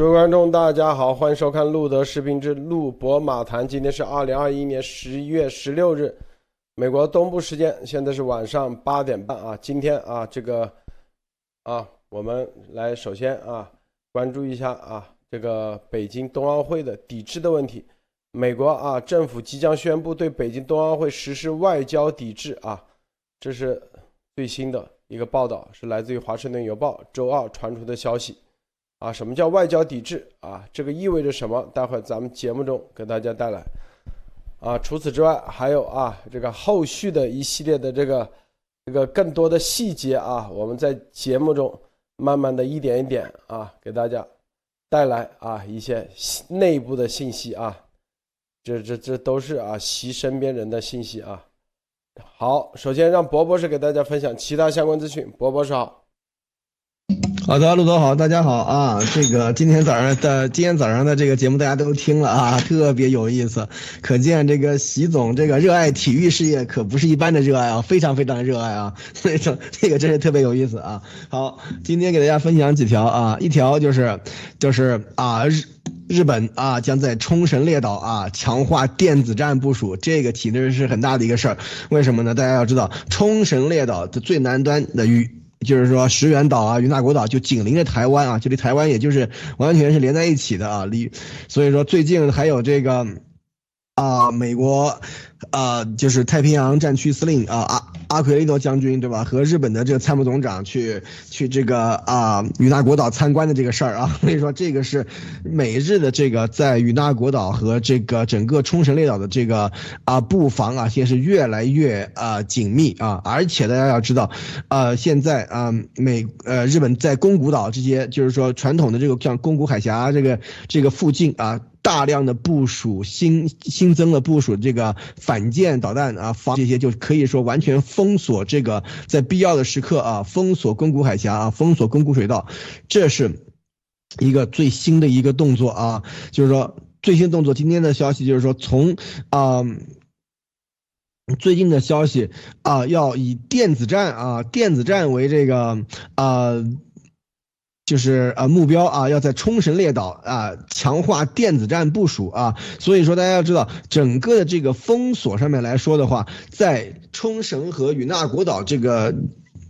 各位观众，大家好，欢迎收看路德视频之路博马谈。今天是二零二一年十一月十六日，美国东部时间，现在是晚上八点半啊。今天啊，这个啊，我们来首先啊，关注一下啊，这个北京冬奥会的抵制的问题。美国啊，政府即将宣布对北京冬奥会实施外交抵制啊，这是最新的一个报道，是来自于《华盛顿邮报》周二传出的消息。啊，什么叫外交抵制啊？这个意味着什么？待会儿咱们节目中给大家带来。啊，除此之外，还有啊，这个后续的一系列的这个这个更多的细节啊，我们在节目中慢慢的一点一点啊，给大家带来啊一些内部的信息啊。这这这都是啊习身边人的信息啊。好，首先让博博士给大家分享其他相关资讯。博博士好。好的，陆总好，大家好啊！这个今天早上的今天早上的这个节目大家都听了啊，特别有意思，可见这个习总这个热爱体育事业可不是一般的热爱啊，非常非常热爱啊，所以说这个真是特别有意思啊。好，今天给大家分享几条啊，一条就是就是啊日日本啊将在冲绳列岛啊强化电子战部署，这个体制是很大的一个事儿，为什么呢？大家要知道冲绳列岛的最南端的与就是说，石垣岛啊，与那国岛就紧邻着台湾啊，就离台湾也就是完全是连在一起的啊，离，所以说最近还有这个，啊，美国。啊，就是太平洋战区司令啊，阿阿奎利诺将军，对吧？和日本的这个参谋总长去去这个啊与那国岛参观的这个事儿啊，所以说这个是美日的这个在与那国岛和这个整个冲绳列岛的这个啊布防啊，现在是越来越啊紧密啊，而且大家要知道，啊现在啊美呃日本在宫古岛这些就是说传统的这个像宫古海峡这个这个附近啊。大量的部署新新增了部署这个反舰导弹啊，防这些就可以说完全封锁这个在必要的时刻啊，封锁宫古海峡啊，封锁宫古水道，这是一个最新的一个动作啊，就是说最新动作。今天的消息就是说，从啊最近的消息啊，要以电子战啊，电子战为这个啊。就是呃目标啊，要在冲绳列岛啊强化电子战部署啊，所以说大家要知道，整个的这个封锁上面来说的话，在冲绳和与那国岛这个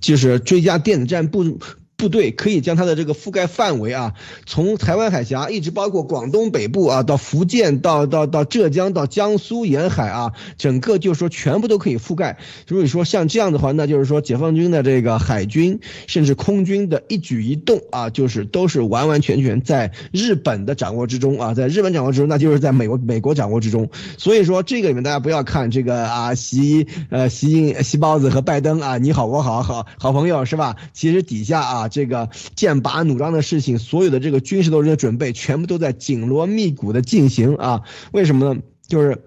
就是追加电子战部。部队可以将它的这个覆盖范围啊，从台湾海峡一直包括广东北部啊，到福建，到到到浙江，到江苏沿海啊，整个就是说全部都可以覆盖。所以说像这样的话，那就是说解放军的这个海军甚至空军的一举一动啊，就是都是完完全全在日本的掌握之中啊，在日本掌握之中，那就是在美国美国掌握之中。所以说这个里面大家不要看这个啊，习呃习习包子和拜登啊，你好我好好好朋友是吧？其实底下啊。这个剑拔弩张的事情，所有的这个军事斗争的准备，全部都在紧锣密鼓的进行啊！为什么呢？就是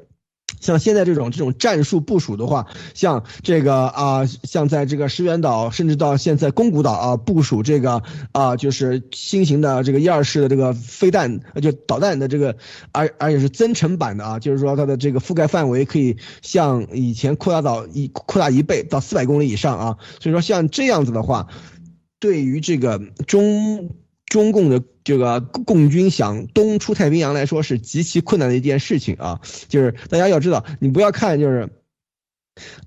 像现在这种这种战术部署的话，像这个啊，像在这个石垣岛，甚至到现在宫古岛啊，部署这个啊，就是新型的这个一二式的这个飞弹，就导弹的这个，而而且是增程版的啊，就是说它的这个覆盖范围可以像以前扩大到一扩大一倍到四百公里以上啊！所以说像这样子的话。对于这个中中共的这个共军想东出太平洋来说是极其困难的一件事情啊，就是大家要知道，你不要看就是。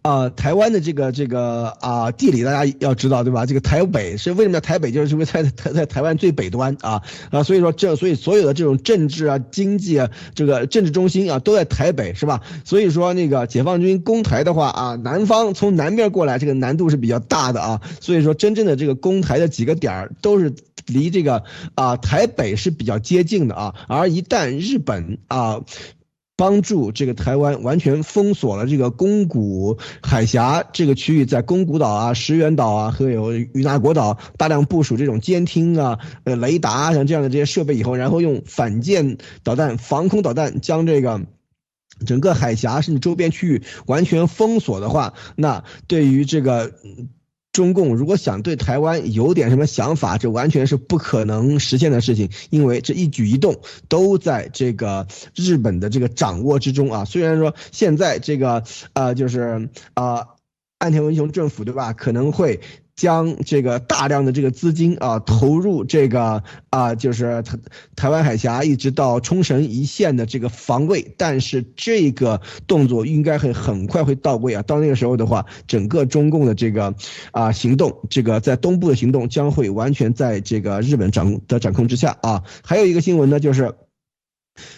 啊，台湾的这个这个啊地理大家要知道对吧？这个台北是为什么叫台北？就是因为在台在台湾最北端啊啊，所以说这所以所有的这种政治啊、经济啊，这个政治中心啊都在台北是吧？所以说那个解放军攻台的话啊，南方从南边过来这个难度是比较大的啊，所以说真正的这个攻台的几个点儿都是离这个啊台北是比较接近的啊，而一旦日本啊。帮助这个台湾完全封锁了这个宫古海峡这个区域，在宫古岛啊、石垣岛啊和有与那国岛大量部署这种监听啊、呃雷达像这样的这些设备以后，然后用反舰导弹、防空导弹将这个整个海峡甚至周边区域完全封锁的话，那对于这个。中共如果想对台湾有点什么想法，这完全是不可能实现的事情，因为这一举一动都在这个日本的这个掌握之中啊。虽然说现在这个呃就是呃，岸田文雄政府对吧，可能会将这个大量的这个资金啊投入这个啊就是台台湾海峡一直到冲绳一线的这个防卫，但是这个动作应该会很快会到位啊，到那个时候的话，整个中共的这个啊行动，这个在东部的行动将会完全在这个日本掌的掌控之下啊。还有一个新闻呢，就是。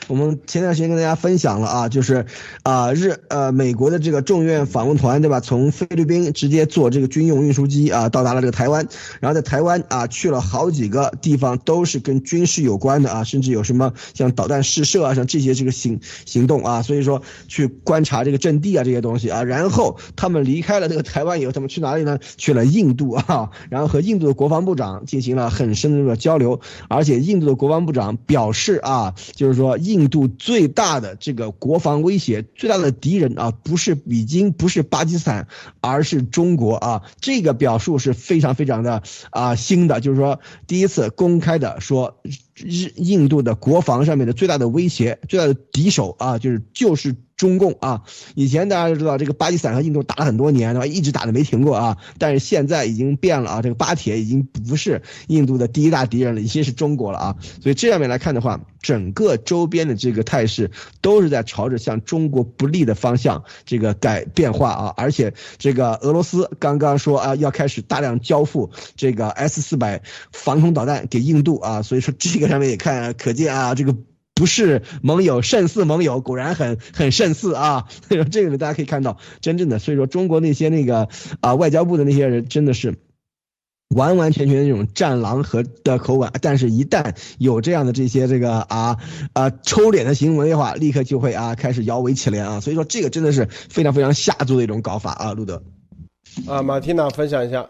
我们前段时间跟大家分享了啊，就是啊日呃美国的这个众院访问团对吧？从菲律宾直接坐这个军用运输机啊到达了这个台湾，然后在台湾啊去了好几个地方，都是跟军事有关的啊，甚至有什么像导弹试射啊，像这些这个行行动啊，所以说去观察这个阵地啊这些东西啊，然后他们离开了这个台湾以后，他们去哪里呢？去了印度啊，然后和印度的国防部长进行了很深入的交流，而且印度的国防部长表示啊，就是说。印度最大的这个国防威胁、最大的敌人啊，不是已经不是巴基斯坦，而是中国啊。这个表述是非常非常的啊新的，就是说第一次公开的说，日印度的国防上面的最大的威胁、最大的敌手啊，就是就是。中共啊，以前大家都知道这个巴基斯坦和印度打了很多年，对吧？一直打的没停过啊。但是现在已经变了啊，这个巴铁已经不是印度的第一大敌人了，已经是中国了啊。所以这上面来看的话，整个周边的这个态势都是在朝着向中国不利的方向这个改变化啊。而且这个俄罗斯刚刚说啊，要开始大量交付这个 S 四百防空导弹给印度啊。所以说这个上面也看可见啊，这个。不是盟友胜似盟友，果然很很胜似啊！所以说这个呢，大家可以看到，真正的，所以说中国那些那个啊外交部的那些人，真的是完完全全那种战狼和的口吻，但是一旦有这样的这些这个啊啊抽脸的行为的话，立刻就会啊开始摇尾乞怜啊！所以说这个真的是非常非常下作的一种搞法啊，路德。啊，马蒂娜分享一下。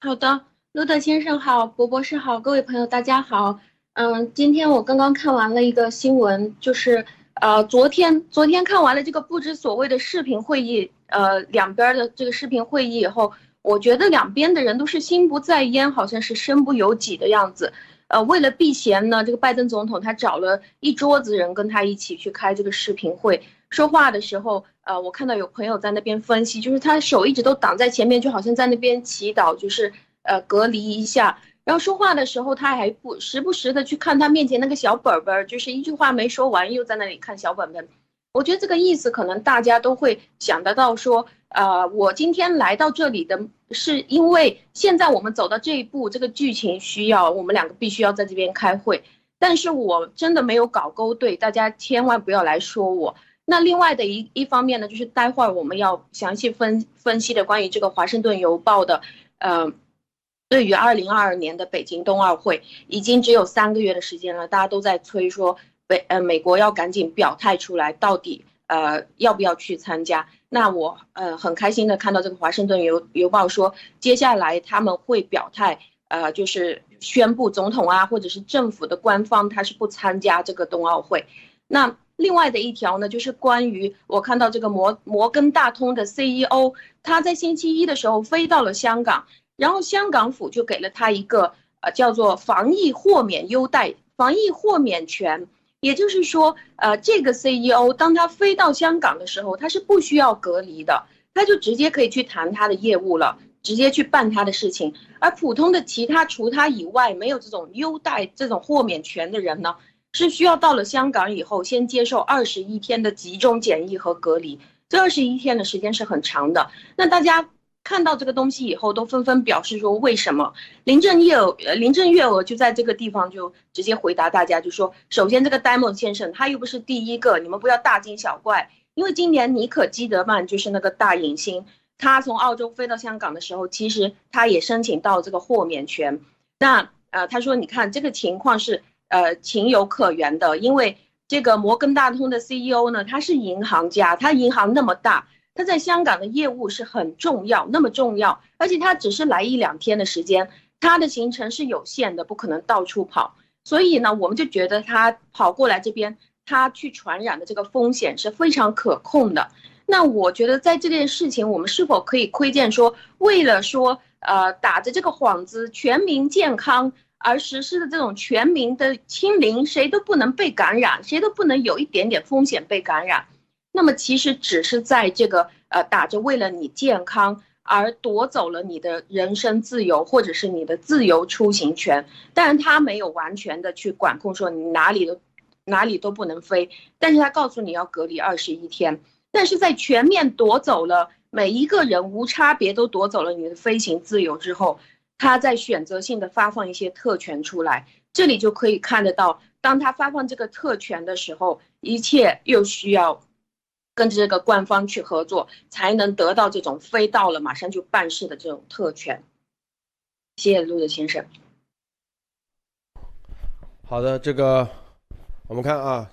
好的，路德先生好，博博士好，各位朋友大家好。嗯，今天我刚刚看完了一个新闻，就是呃，昨天昨天看完了这个不知所谓的视频会议，呃，两边的这个视频会议以后，我觉得两边的人都是心不在焉，好像是身不由己的样子。呃，为了避嫌呢，这个拜登总统他找了一桌子人跟他一起去开这个视频会，说话的时候，呃，我看到有朋友在那边分析，就是他手一直都挡在前面，就好像在那边祈祷，就是呃隔离一下。然后说话的时候，他还不时不时的去看他面前那个小本本，就是一句话没说完，又在那里看小本本。我觉得这个意思可能大家都会想得到，说，呃，我今天来到这里的是因为现在我们走到这一步，这个剧情需要我们两个必须要在这边开会。但是我真的没有搞勾兑，大家千万不要来说我。那另外的一一方面呢，就是待会儿我们要详细分分析的关于这个《华盛顿邮报》的，呃。对于二零二二年的北京冬奥会，已经只有三个月的时间了，大家都在催说北呃美国要赶紧表态出来，到底呃要不要去参加？那我呃很开心的看到这个华盛顿邮邮报说，接下来他们会表态，呃就是宣布总统啊或者是政府的官方他是不参加这个冬奥会。那另外的一条呢，就是关于我看到这个摩摩根大通的 CEO，他在星期一的时候飞到了香港。然后香港府就给了他一个呃叫做防疫豁免优待、防疫豁免权，也就是说，呃，这个 CEO 当他飞到香港的时候，他是不需要隔离的，他就直接可以去谈他的业务了，直接去办他的事情。而普通的其他除他以外没有这种优待、这种豁免权的人呢，是需要到了香港以后先接受二十一天的集中检疫和隔离，这二十一天的时间是很长的。那大家。看到这个东西以后，都纷纷表示说为什么？林郑月娥，林正月娥就在这个地方就直接回答大家，就说：首先，这个戴蒙先生他又不是第一个，你们不要大惊小怪。因为今年尼可基德曼就是那个大影星，他从澳洲飞到香港的时候，其实他也申请到这个豁免权。那呃，他说，你看这个情况是呃情有可原的，因为这个摩根大通的 CEO 呢，他是银行家，他银行那么大。他在香港的业务是很重要，那么重要，而且他只是来一两天的时间，他的行程是有限的，不可能到处跑，所以呢，我们就觉得他跑过来这边，他去传染的这个风险是非常可控的。那我觉得在这件事情，我们是否可以窥见说，为了说，呃，打着这个幌子全民健康而实施的这种全民的清零，谁都不能被感染，谁都不能有一点点风险被感染。那么其实只是在这个呃打着为了你健康而夺走了你的人身自由或者是你的自由出行权。当然，他没有完全的去管控，说你哪里都哪里都不能飞，但是他告诉你要隔离二十一天。但是在全面夺走了每一个人无差别都夺走了你的飞行自由之后，他在选择性的发放一些特权出来，这里就可以看得到，当他发放这个特权的时候，一切又需要。跟这个官方去合作，才能得到这种飞到了马上就办事的这种特权。谢谢陆德先生。好的，这个我们看啊，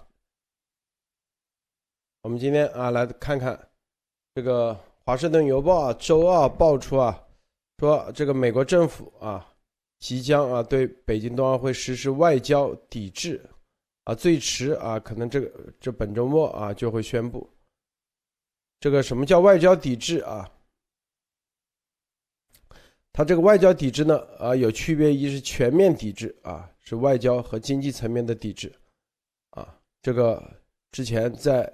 我们今天啊来看看这个《华盛顿邮报》啊周二爆出啊，说这个美国政府啊即将啊对北京冬奥会实施外交抵制啊，最迟啊可能这个这本周末啊就会宣布。这个什么叫外交抵制啊？它这个外交抵制呢，啊，有区别，一是全面抵制啊，是外交和经济层面的抵制，啊，这个之前在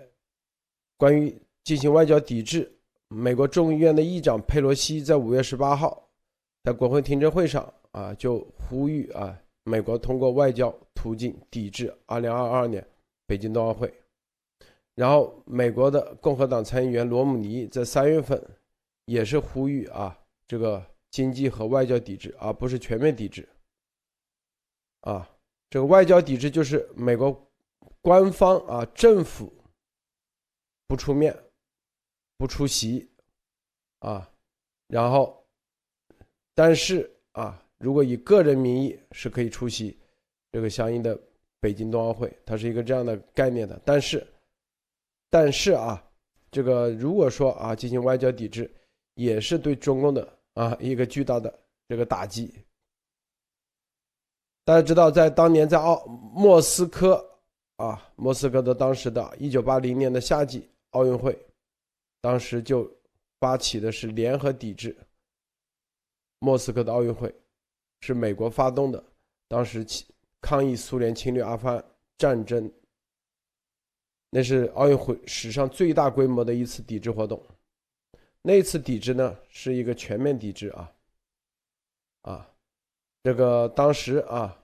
关于进行外交抵制，美国众议院的议长佩洛西在五月十八号在国会听证会上啊，就呼吁啊，美国通过外交途径抵制二零二二年北京冬奥会。然后，美国的共和党参议员罗姆尼在三月份也是呼吁啊，这个经济和外交抵制，而不是全面抵制。啊，这个外交抵制就是美国官方啊，政府不出面、不出席啊，然后，但是啊，如果以个人名义是可以出席这个相应的北京冬奥会，它是一个这样的概念的，但是。但是啊，这个如果说啊进行外交抵制，也是对中共的啊一个巨大的这个打击。大家知道，在当年在奥莫斯科啊，莫斯科的当时的一九八零年的夏季奥运会，当时就发起的是联合抵制莫斯科的奥运会，是美国发动的，当时起抗议苏联侵略阿富汗战争。那是奥运会史上最大规模的一次抵制活动，那次抵制呢是一个全面抵制啊，啊，这个当时啊，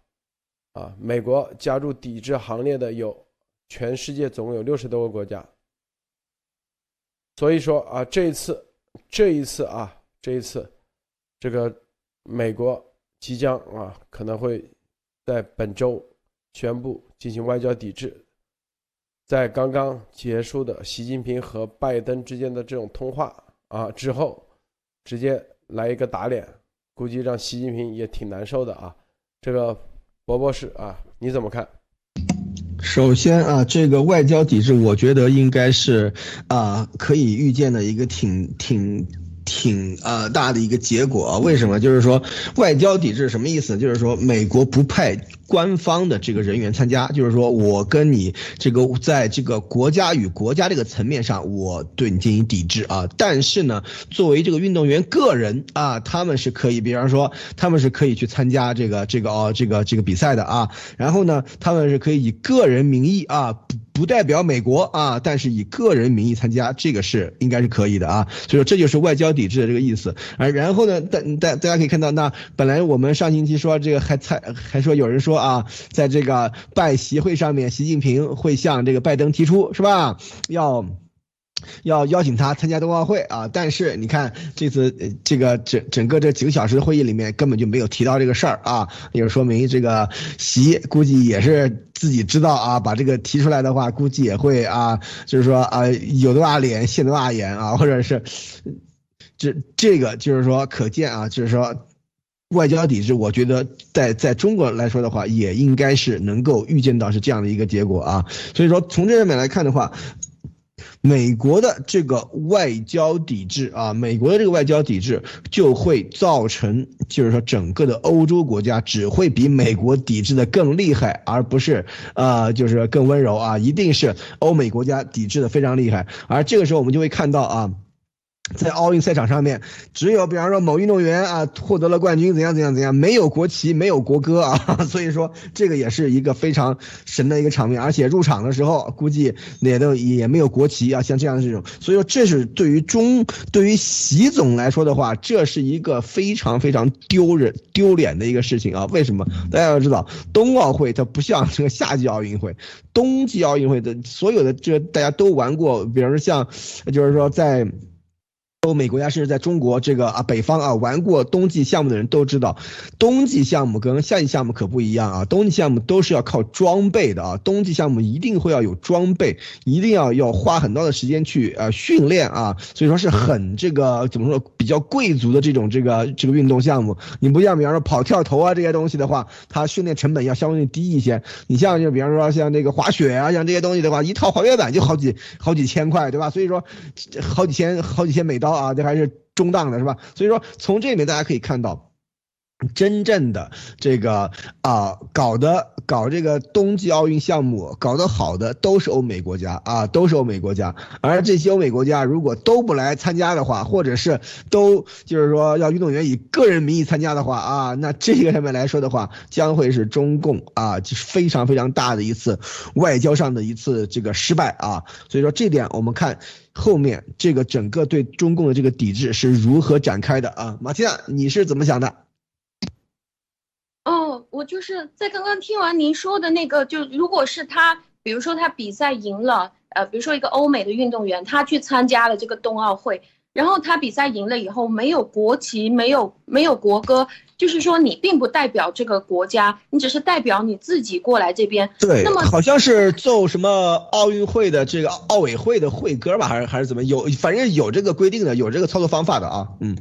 啊，美国加入抵制行列的有全世界总共有六十多个国家，所以说啊，这一次，这一次啊，这一次，这个美国即将啊可能会在本周宣布进行外交抵制。在刚刚结束的习近平和拜登之间的这种通话啊之后，直接来一个打脸，估计让习近平也挺难受的啊。这个博博士啊，你怎么看？首先啊，这个外交抵制，我觉得应该是啊可以预见的一个挺挺。挺呃大的一个结果？为什么？就是说外交抵制什么意思？就是说美国不派官方的这个人员参加，就是说我跟你这个在这个国家与国家这个层面上，我对你进行抵制啊。但是呢，作为这个运动员个人啊，他们是可以，比方说他们是可以去参加这个这个哦这个这个比赛的啊。然后呢，他们是可以以个人名义啊。不代表美国啊，但是以个人名义参加，这个是应该是可以的啊。所以说这就是外交抵制的这个意思而。然后呢，大大大家可以看到，那本来我们上星期说这个还才还说有人说啊，在这个拜习会上面，习近平会向这个拜登提出是吧？要。要邀请他参加冬奥会啊，但是你看这次这个整整个这几个小时的会议里面根本就没有提到这个事儿啊，也就说明这个习估计也是自己知道啊，把这个提出来的话，估计也会啊，就是说啊有多大脸现多大眼啊，或者是这这个就是说可见啊，就是说外交抵制，我觉得在在中国来说的话，也应该是能够预见到是这样的一个结果啊，所以说从这上面来看的话。美国的这个外交抵制啊，美国的这个外交抵制就会造成，就是说整个的欧洲国家只会比美国抵制的更厉害，而不是呃，就是更温柔啊，一定是欧美国家抵制的非常厉害。而这个时候我们就会看到啊。在奥运赛场上面，只有比方说某运动员啊获得了冠军，怎样怎样怎样，没有国旗，没有国歌啊，所以说这个也是一个非常神的一个场面，而且入场的时候估计也都也没有国旗啊，像这样的这种，所以说这是对于中对于习总来说的话，这是一个非常非常丢人丢脸的一个事情啊。为什么？大家要知道，冬奥会它不像这个夏季奥运会、冬季奥运会的所有的这大家都玩过，比方说像就是说在。欧美国家甚至在中国这个啊北方啊玩过冬季项目的人都知道，冬季项目跟夏季项目可不一样啊。冬季项目都是要靠装备的啊，冬季项目一定会要有装备，一定要要花很多的时间去呃训练啊。所以说是很这个怎么说比较贵族的这种这个这个运动项目。你不像比方说跑跳投啊这些东西的话，它训练成本要相对低一些。你像就比方说像那个滑雪啊，像这些东西的话，一套滑雪板就好几好几千块，对吧？所以说好几千好几千美刀。啊，这还是中档的是吧？所以说从这里面大家可以看到。真正的这个啊，搞的搞这个冬季奥运项目搞得好的都是欧美国家啊，都是欧美国家。而这些欧美国家如果都不来参加的话，或者是都就是说要运动员以个人名义参加的话啊，那这个上面来说的话，将会是中共啊，就是非常非常大的一次外交上的一次这个失败啊。所以说这点我们看后面这个整个对中共的这个抵制是如何展开的啊。马蒂亚，你是怎么想的？哦，我就是在刚刚听完您说的那个，就如果是他，比如说他比赛赢了，呃，比如说一个欧美的运动员，他去参加了这个冬奥会，然后他比赛赢了以后，没有国旗，没有没有国歌，就是说你并不代表这个国家，你只是代表你自己过来这边。对，那么好像是奏什么奥运会的这个奥委会的会歌吧，还是还是怎么有，反正有这个规定的，有这个操作方法的啊。嗯，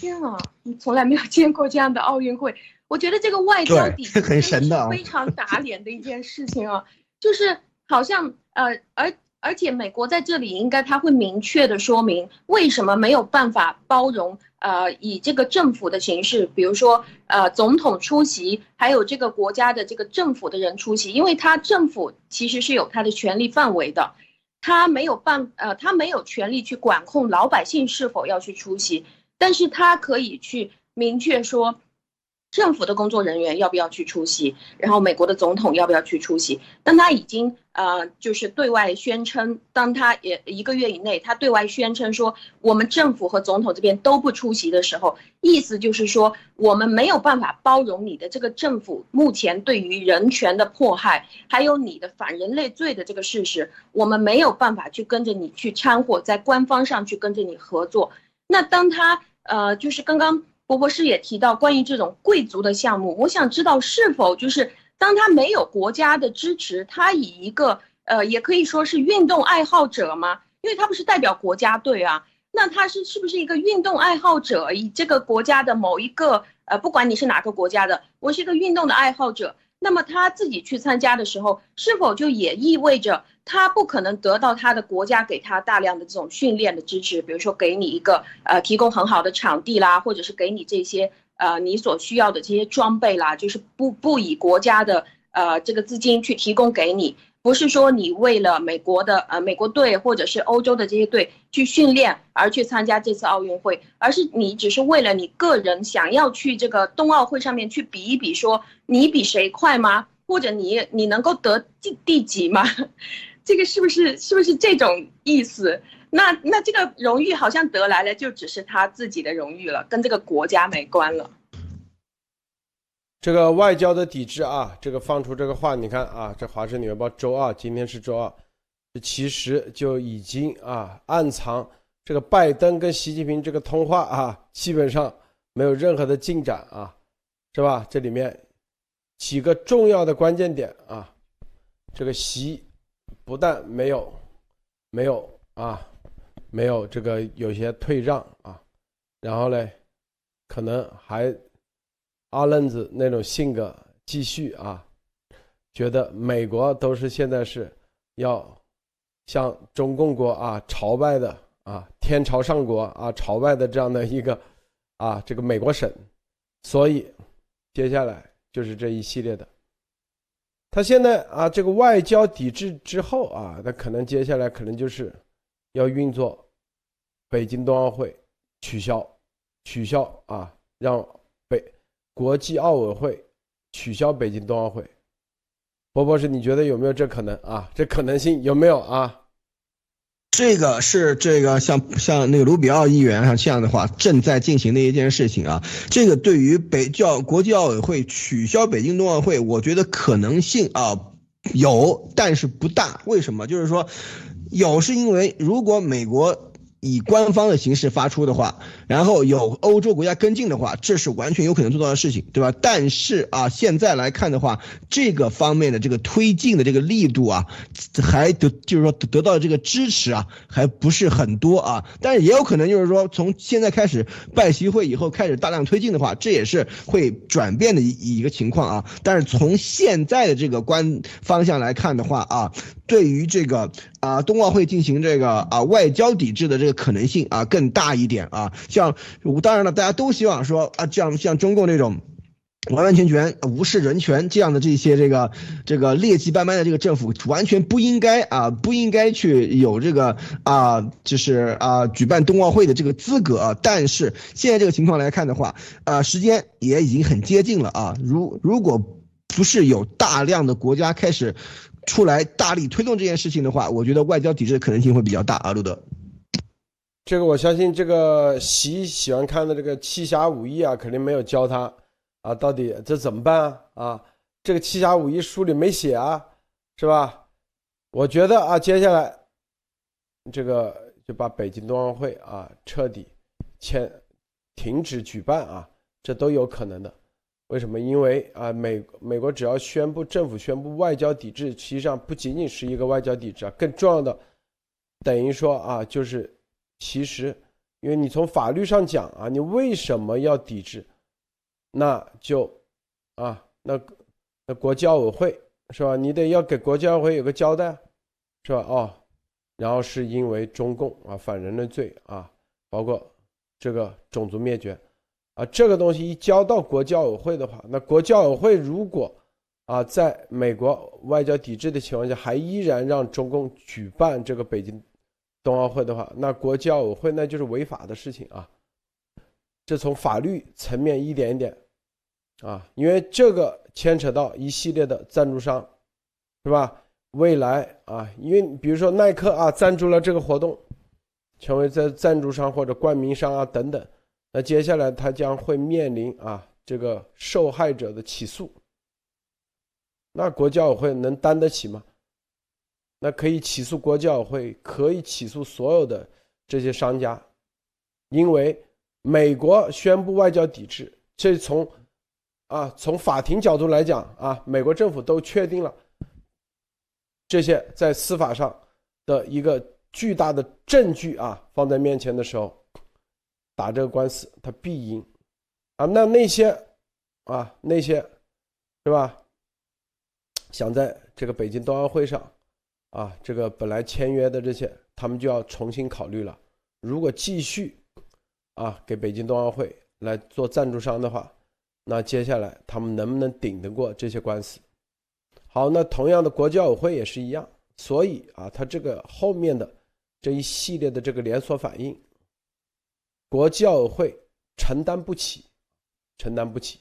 天啊，你从来没有见过这样的奥运会。我觉得这个外交抵制很神的，非常打脸的一件事情啊，就是好像呃，而而且美国在这里应该他会明确的说明为什么没有办法包容呃以这个政府的形式，比如说呃总统出席，还有这个国家的这个政府的人出席，因为他政府其实是有他的权利范围的，他没有办呃他没有权利去管控老百姓是否要去出席，但是他可以去明确说。政府的工作人员要不要去出席？然后美国的总统要不要去出席？当他已经呃，就是对外宣称，当他也一个月以内，他对外宣称说我们政府和总统这边都不出席的时候，意思就是说我们没有办法包容你的这个政府目前对于人权的迫害，还有你的反人类罪的这个事实，我们没有办法去跟着你去掺和，在官方上去跟着你合作。那当他呃，就是刚刚。博博士也提到关于这种贵族的项目，我想知道是否就是当他没有国家的支持，他以一个呃，也可以说是运动爱好者吗？因为他不是代表国家队啊，那他是是不是一个运动爱好者？以这个国家的某一个呃，不管你是哪个国家的，我是一个运动的爱好者。那么他自己去参加的时候，是否就也意味着他不可能得到他的国家给他大量的这种训练的支持？比如说给你一个呃提供很好的场地啦，或者是给你这些呃你所需要的这些装备啦，就是不不以国家的呃这个资金去提供给你。不是说你为了美国的呃美国队或者是欧洲的这些队去训练而去参加这次奥运会，而是你只是为了你个人想要去这个冬奥会上面去比一比，说你比谁快吗？或者你你能够得第第几吗？这个是不是是不是这种意思？那那这个荣誉好像得来了就只是他自己的荣誉了，跟这个国家没关了。这个外交的抵制啊，这个放出这个话，你看啊，这《华盛顿邮报》周二，今天是周二，其实就已经啊暗藏这个拜登跟习近平这个通话啊，基本上没有任何的进展啊，是吧？这里面几个重要的关键点啊，这个习不但没有没有啊，没有这个有些退让啊，然后呢，可能还。阿愣子那种性格，继续啊，觉得美国都是现在是要向中共国啊朝拜的啊，天朝上国啊朝拜的这样的一个啊这个美国省，所以接下来就是这一系列的。他现在啊这个外交抵制之后啊，那可能接下来可能就是要运作北京冬奥会取消，取消啊，让北国际奥委会取消北京冬奥会。博博士，你觉得有没有这可能啊？这可能性有没有啊？这个是这个像像那个卢比奥议员像这样的话正在进行的一件事情啊。这个对于北教国际奥委会取消北京冬奥会，我觉得可能性啊有，但是不大。为什么？就是说有，是因为如果美国。以官方的形式发出的话，然后有欧洲国家跟进的话，这是完全有可能做到的事情，对吧？但是啊，现在来看的话，这个方面的这个推进的这个力度啊，还得就是说得到这个支持啊，还不是很多啊。但是也有可能就是说，从现在开始拜习会以后开始大量推进的话，这也是会转变的一一个情况啊。但是从现在的这个关方向来看的话啊。对于这个啊，冬奥会进行这个啊外交抵制的这个可能性啊更大一点啊。像当然了，大家都希望说啊，像像中共那种完完全全无视人权这样的这些这个这个劣迹斑斑的这个政府，完全不应该啊，不应该去有这个啊，就是啊举办冬奥会的这个资格。但是现在这个情况来看的话，啊时间也已经很接近了啊。如如果不是有大量的国家开始。出来大力推动这件事情的话，我觉得外交抵制的可能性会比较大啊，路德。这个我相信，这个习喜欢看的这个七侠五义啊，肯定没有教他啊，到底这怎么办啊？啊，这个七侠五义书里没写啊，是吧？我觉得啊，接下来这个就把北京冬奥会啊彻底签停止举办啊，这都有可能的。为什么？因为啊，美美国只要宣布政府宣布外交抵制，实际上不仅仅是一个外交抵制啊，更重要的等于说啊，就是其实，因为你从法律上讲啊，你为什么要抵制？那就啊，那那国际奥委会是吧？你得要给国际奥委会有个交代，是吧？哦，然后是因为中共啊反人类罪啊，包括这个种族灭绝。啊，这个东西一交到国际奥委会的话，那国际奥委会如果啊，在美国外交抵制的情况下，还依然让中共举办这个北京冬奥会的话，那国际奥委会那就是违法的事情啊。这从法律层面一点一点啊，因为这个牵扯到一系列的赞助商，是吧？未来啊，因为比如说耐克啊赞助了这个活动，成为在赞助商或者冠名商啊等等。那接下来他将会面临啊这个受害者的起诉，那国际奥委会能担得起吗？那可以起诉国际奥委会，可以起诉所有的这些商家，因为美国宣布外交抵制，这从啊从法庭角度来讲啊，美国政府都确定了这些在司法上的一个巨大的证据啊放在面前的时候。打这个官司，他必赢，啊，那那些，啊那些，是吧？想在这个北京冬奥会上，啊，这个本来签约的这些，他们就要重新考虑了。如果继续，啊，给北京冬奥会来做赞助商的话，那接下来他们能不能顶得过这些官司？好，那同样的国际奥委会也是一样，所以啊，他这个后面的这一系列的这个连锁反应。国际奥委会承担不起，承担不起。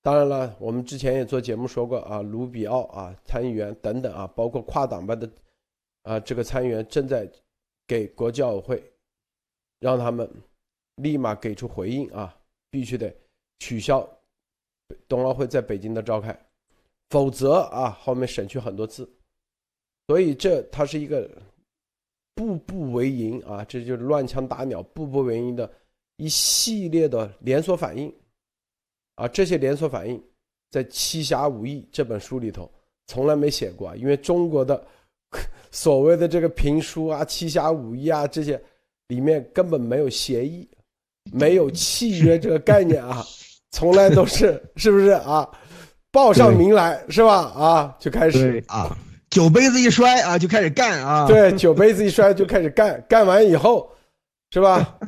当然了，我们之前也做节目说过啊，卢比奥啊，参议员等等啊，包括跨党派的啊，这个参议员正在给国际奥委会让他们立马给出回应啊，必须得取消冬奥会在北京的召开，否则啊，后面省去很多字。所以这它是一个。步步为营啊，这就是乱枪打鸟、步步为营的一系列的连锁反应啊！这些连锁反应在《七侠五义》这本书里头从来没写过，啊因为中国的 所谓的这个评书啊、《七侠五义》啊这些里面根本没有协议、没有契约这个概念啊，从来都是是不是啊？报上名来是吧？啊，就开始啊。酒杯子一摔啊，就开始干啊！对，酒杯子一摔就开始干，干完以后，是吧？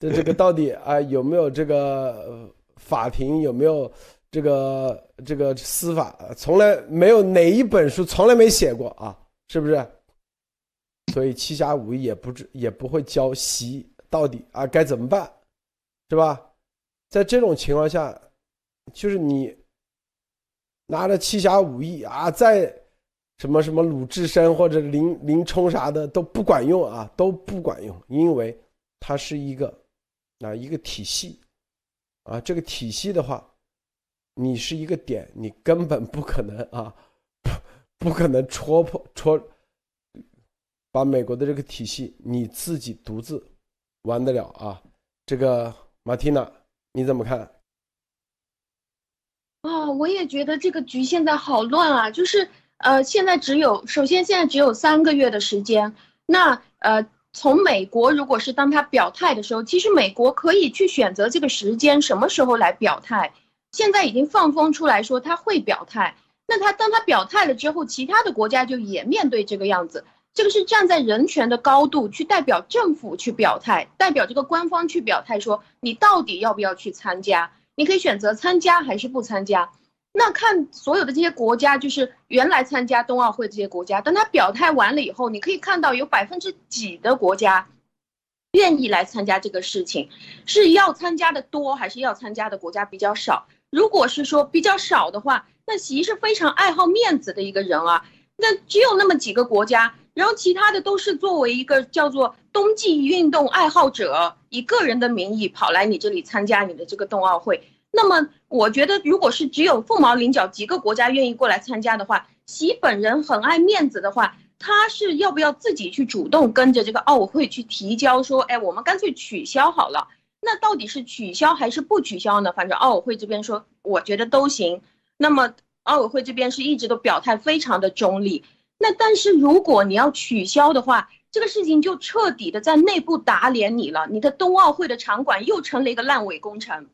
这 这个到底啊有没有这个法庭有没有这个这个司法？从来没有哪一本书从来没写过啊，是不是？所以七侠五义也不知也不会教习到底啊该怎么办，是吧？在这种情况下，就是你拿着七侠五义啊，在什么什么鲁智深或者林林冲啥的都不管用啊，都不管用，因为它是一个啊一个体系啊，这个体系的话，你是一个点，你根本不可能啊，不可能戳破戳。把美国的这个体系你自己独自玩得了啊？这个马蒂娜你怎么看？啊，我也觉得这个局现在好乱啊！就是呃，现在只有首先现在只有三个月的时间。那呃，从美国如果是当他表态的时候，其实美国可以去选择这个时间什么时候来表态。现在已经放风出来说他会表态，那他当他表态了之后，其他的国家就也面对这个样子。这个是站在人权的高度去代表政府去表态，代表这个官方去表态，说你到底要不要去参加？你可以选择参加还是不参加。那看所有的这些国家，就是原来参加冬奥会这些国家，等他表态完了以后，你可以看到有百分之几的国家愿意来参加这个事情，是要参加的多还是要参加的国家比较少？如果是说比较少的话，那习是非常爱好面子的一个人啊，那只有那么几个国家。然后其他的都是作为一个叫做冬季运动爱好者，以个人的名义跑来你这里参加你的这个冬奥会。那么我觉得，如果是只有凤毛麟角几个国家愿意过来参加的话，习本人很爱面子的话，他是要不要自己去主动跟着这个奥委会去提交说，哎，我们干脆取消好了。那到底是取消还是不取消呢？反正奥委会这边说，我觉得都行。那么奥委会这边是一直都表态非常的中立。那但是如果你要取消的话，这个事情就彻底的在内部打脸你了，你的冬奥会的场馆又成了一个烂尾工程。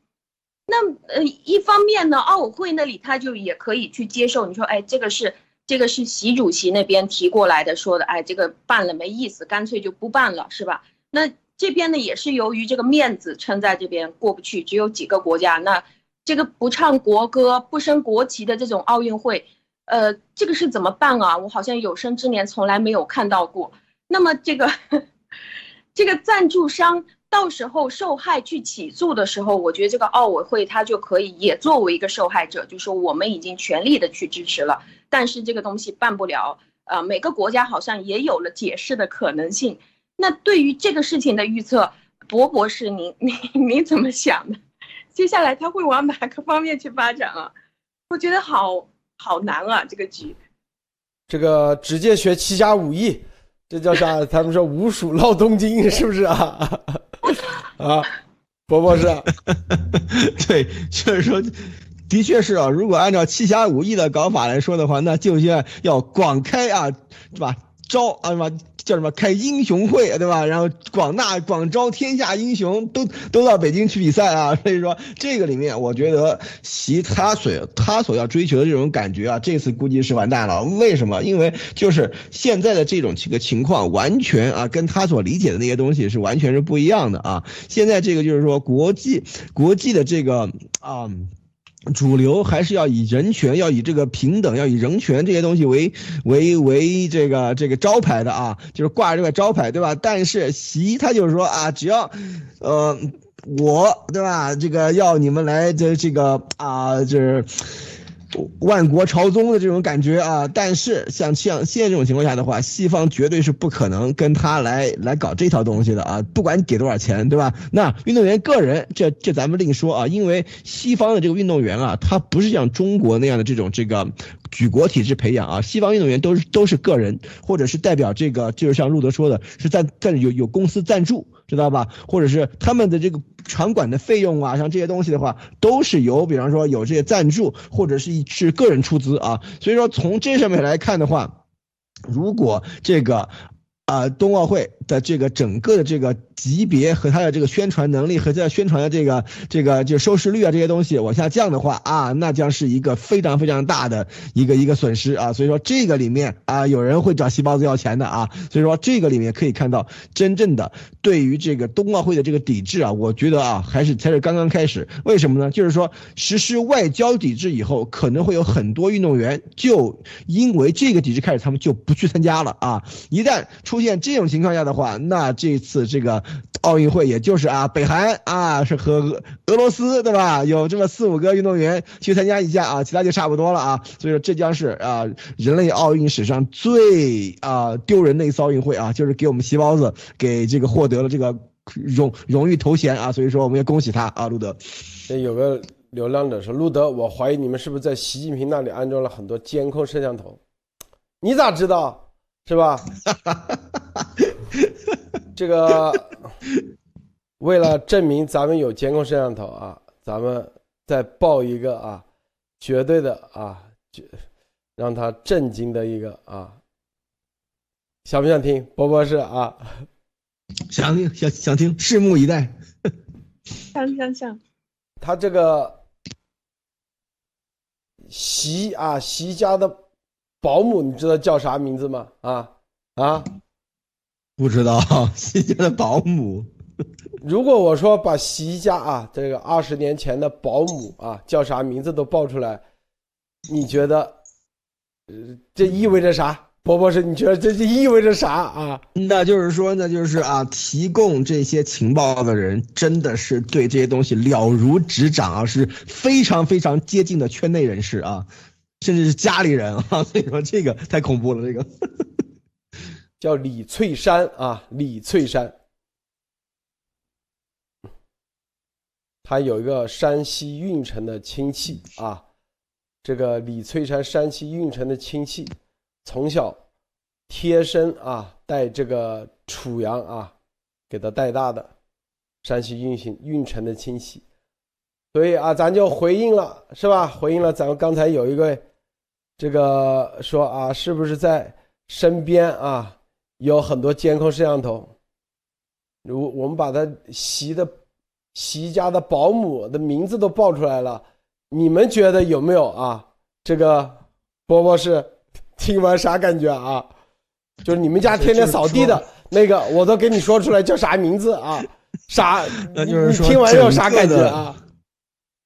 那呃，一方面呢，奥委会那里他就也可以去接受，你说，哎，这个是这个是习主席那边提过来的，说的，哎，这个办了没意思，干脆就不办了，是吧？那这边呢也是由于这个面子撑在这边过不去，只有几个国家，那这个不唱国歌、不升国旗的这种奥运会。呃，这个是怎么办啊？我好像有生之年从来没有看到过。那么这个 这个赞助商到时候受害去起诉的时候，我觉得这个奥委会他就可以也作为一个受害者，就说我们已经全力的去支持了，但是这个东西办不了。呃，每个国家好像也有了解释的可能性。那对于这个事情的预测，博博士，您您您怎么想的？接下来他会往哪个方面去发展啊？我觉得好。好难啊，这个局，这个直接学七侠五义，这叫啥？他们说五鼠闹东京，是不是啊？啊，伯伯是，对，就是说，的确是啊。如果按照七侠五义的搞法来说的话，那就要要广开啊，是吧？招啊，是吧？叫什么开英雄会，对吧？然后广纳广招天下英雄，都都到北京去比赛啊！所以说这个里面，我觉得习他所他所要追求的这种感觉啊，这次估计是完蛋了。为什么？因为就是现在的这种几个情况，完全啊跟他所理解的那些东西是完全是不一样的啊！现在这个就是说国际国际的这个啊。主流还是要以人权，要以这个平等，要以人权这些东西为为为这个这个招牌的啊，就是挂这个招牌，对吧？但是习他就是说啊，只要，呃，我对吧？这个要你们来这这个啊，就是。万国朝宗的这种感觉啊，但是像像现在这种情况下的话，西方绝对是不可能跟他来来搞这套东西的啊，不管你给多少钱，对吧？那运动员个人，这这咱们另说啊，因为西方的这个运动员啊，他不是像中国那样的这种这个举国体制培养啊，西方运动员都是都是个人，或者是代表这个，就是像路德说的，是在在有有公司赞助。知道吧？或者是他们的这个场馆的费用啊，像这些东西的话，都是由比方说有这些赞助，或者是是个人出资啊。所以说从这上面来看的话，如果这个。啊，冬奥会的这个整个的这个级别和它的这个宣传能力和这宣传的这个这个就收视率啊这些东西往下降的话啊，那将是一个非常非常大的一个一个损失啊。所以说这个里面啊，有人会找细胞子要钱的啊。所以说这个里面可以看到，真正的对于这个冬奥会的这个抵制啊，我觉得啊，还是才是刚刚开始。为什么呢？就是说实施外交抵制以后，可能会有很多运动员就因为这个抵制开始，他们就不去参加了啊。一旦出出现这种情况下的话，那这次这个奥运会也就是啊，北韩啊是和俄罗斯对吧？有这么四五个运动员去参加一下啊，其他就差不多了啊。所以说这将是啊人类奥运史上最啊丢人的一次奥运会啊，就是给我们细胞子给这个获得了这个荣荣誉头衔啊。所以说我们要恭喜他啊，路德。有个流浪者说，路德，我怀疑你们是不是在习近平那里安装了很多监控摄像头？你咋知道？是吧？这个为了证明咱们有监控摄像头啊，咱们再报一个啊，绝对的啊，绝让他震惊的一个啊，想不想听？波波是啊，想听想想听，拭目以待。想想想，他这个习啊，习家的。保姆，你知道叫啥名字吗？啊啊，不知道，习家的保姆。如果我说把习家啊这个二十年前的保姆啊叫啥名字都报出来，你觉得，呃，这意味着啥？波波是，你觉得这这意味着啥啊？那就是说，那就是啊，提供这些情报的人真的是对这些东西了如指掌啊，是非常非常接近的圈内人士啊。甚至是家里人啊，所以说这个太恐怖了。这个 叫李翠山啊，李翠山，他有一个山西运城的亲戚啊。这个李翠山，山西运城的亲戚，从小贴身啊带这个楚阳啊给他带大的，山西运行运城的亲戚，所以啊，咱就回应了，是吧？回应了咱们刚才有一个。这个说啊，是不是在身边啊有很多监控摄像头？如我们把他习的习家的保姆的名字都报出来了，你们觉得有没有啊？这个波波是听完啥感觉啊？就是你们家天天扫地的那个，我都给你说出来叫啥名字啊？啥？那就是说，听完有啥感觉啊？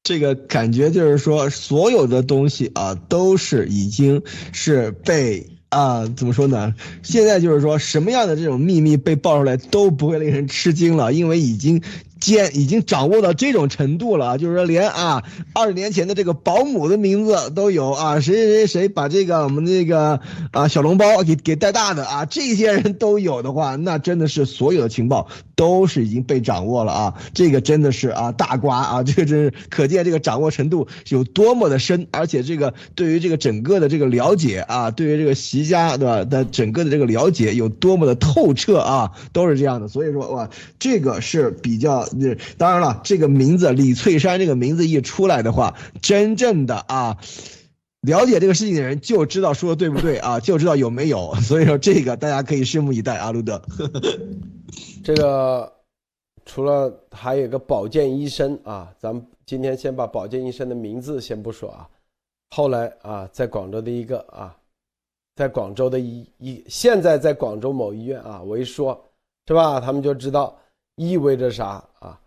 这个感觉就是说，所有的东西啊，都是已经是被啊，怎么说呢？现在就是说，什么样的这种秘密被爆出来都不会令人吃惊了，因为已经。见已经掌握到这种程度了，就是说连啊二十年前的这个保姆的名字都有啊，谁谁谁谁把这个我们这个啊小笼包给给带大的啊，这些人都有的话，那真的是所有的情报都是已经被掌握了啊，这个真的是啊大瓜啊，这个真是可见这个掌握程度有多么的深，而且这个对于这个整个的这个了解啊，对于这个习家的的整个的这个了解有多么的透彻啊，都是这样的，所以说哇，这个是比较。当然了，这个名字李翠山这个名字一出来的话，真正的啊，了解这个事情的人就知道说的对不对啊，就知道有没有。所以说这个大家可以拭目以待啊，路德。这个除了还有个保健医生啊，咱们今天先把保健医生的名字先不说啊，后来啊，在广州的一个啊，在广州的一一现在在广州某医院啊，我一说，是吧？他们就知道。意味着啥啊？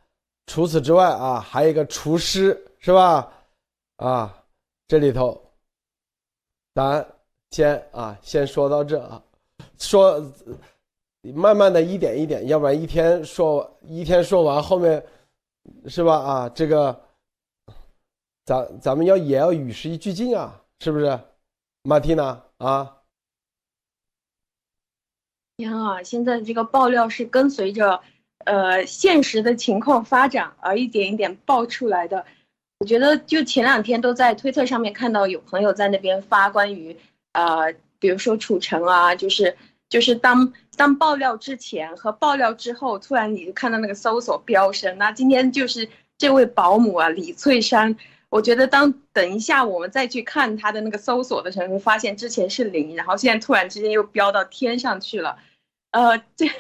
除此之外啊，还有一个厨师是吧？啊，这里头，咱先啊，先说到这啊，说慢慢的一点一点，要不然一天说一天说完，后面是吧？啊，这个，咱咱们要也要与时俱进啊，是不是？马蒂娜啊，你看啊，现在这个爆料是跟随着。呃，现实的情况发展而一点一点爆出来的，我觉得就前两天都在推特上面看到有朋友在那边发关于，呃，比如说楚城啊，就是就是当当爆料之前和爆料之后，突然你就看到那个搜索飙升。那今天就是这位保姆啊，李翠山，我觉得当等一下我们再去看他的那个搜索的时候，发现之前是零，然后现在突然之间又飙到天上去了，呃，这。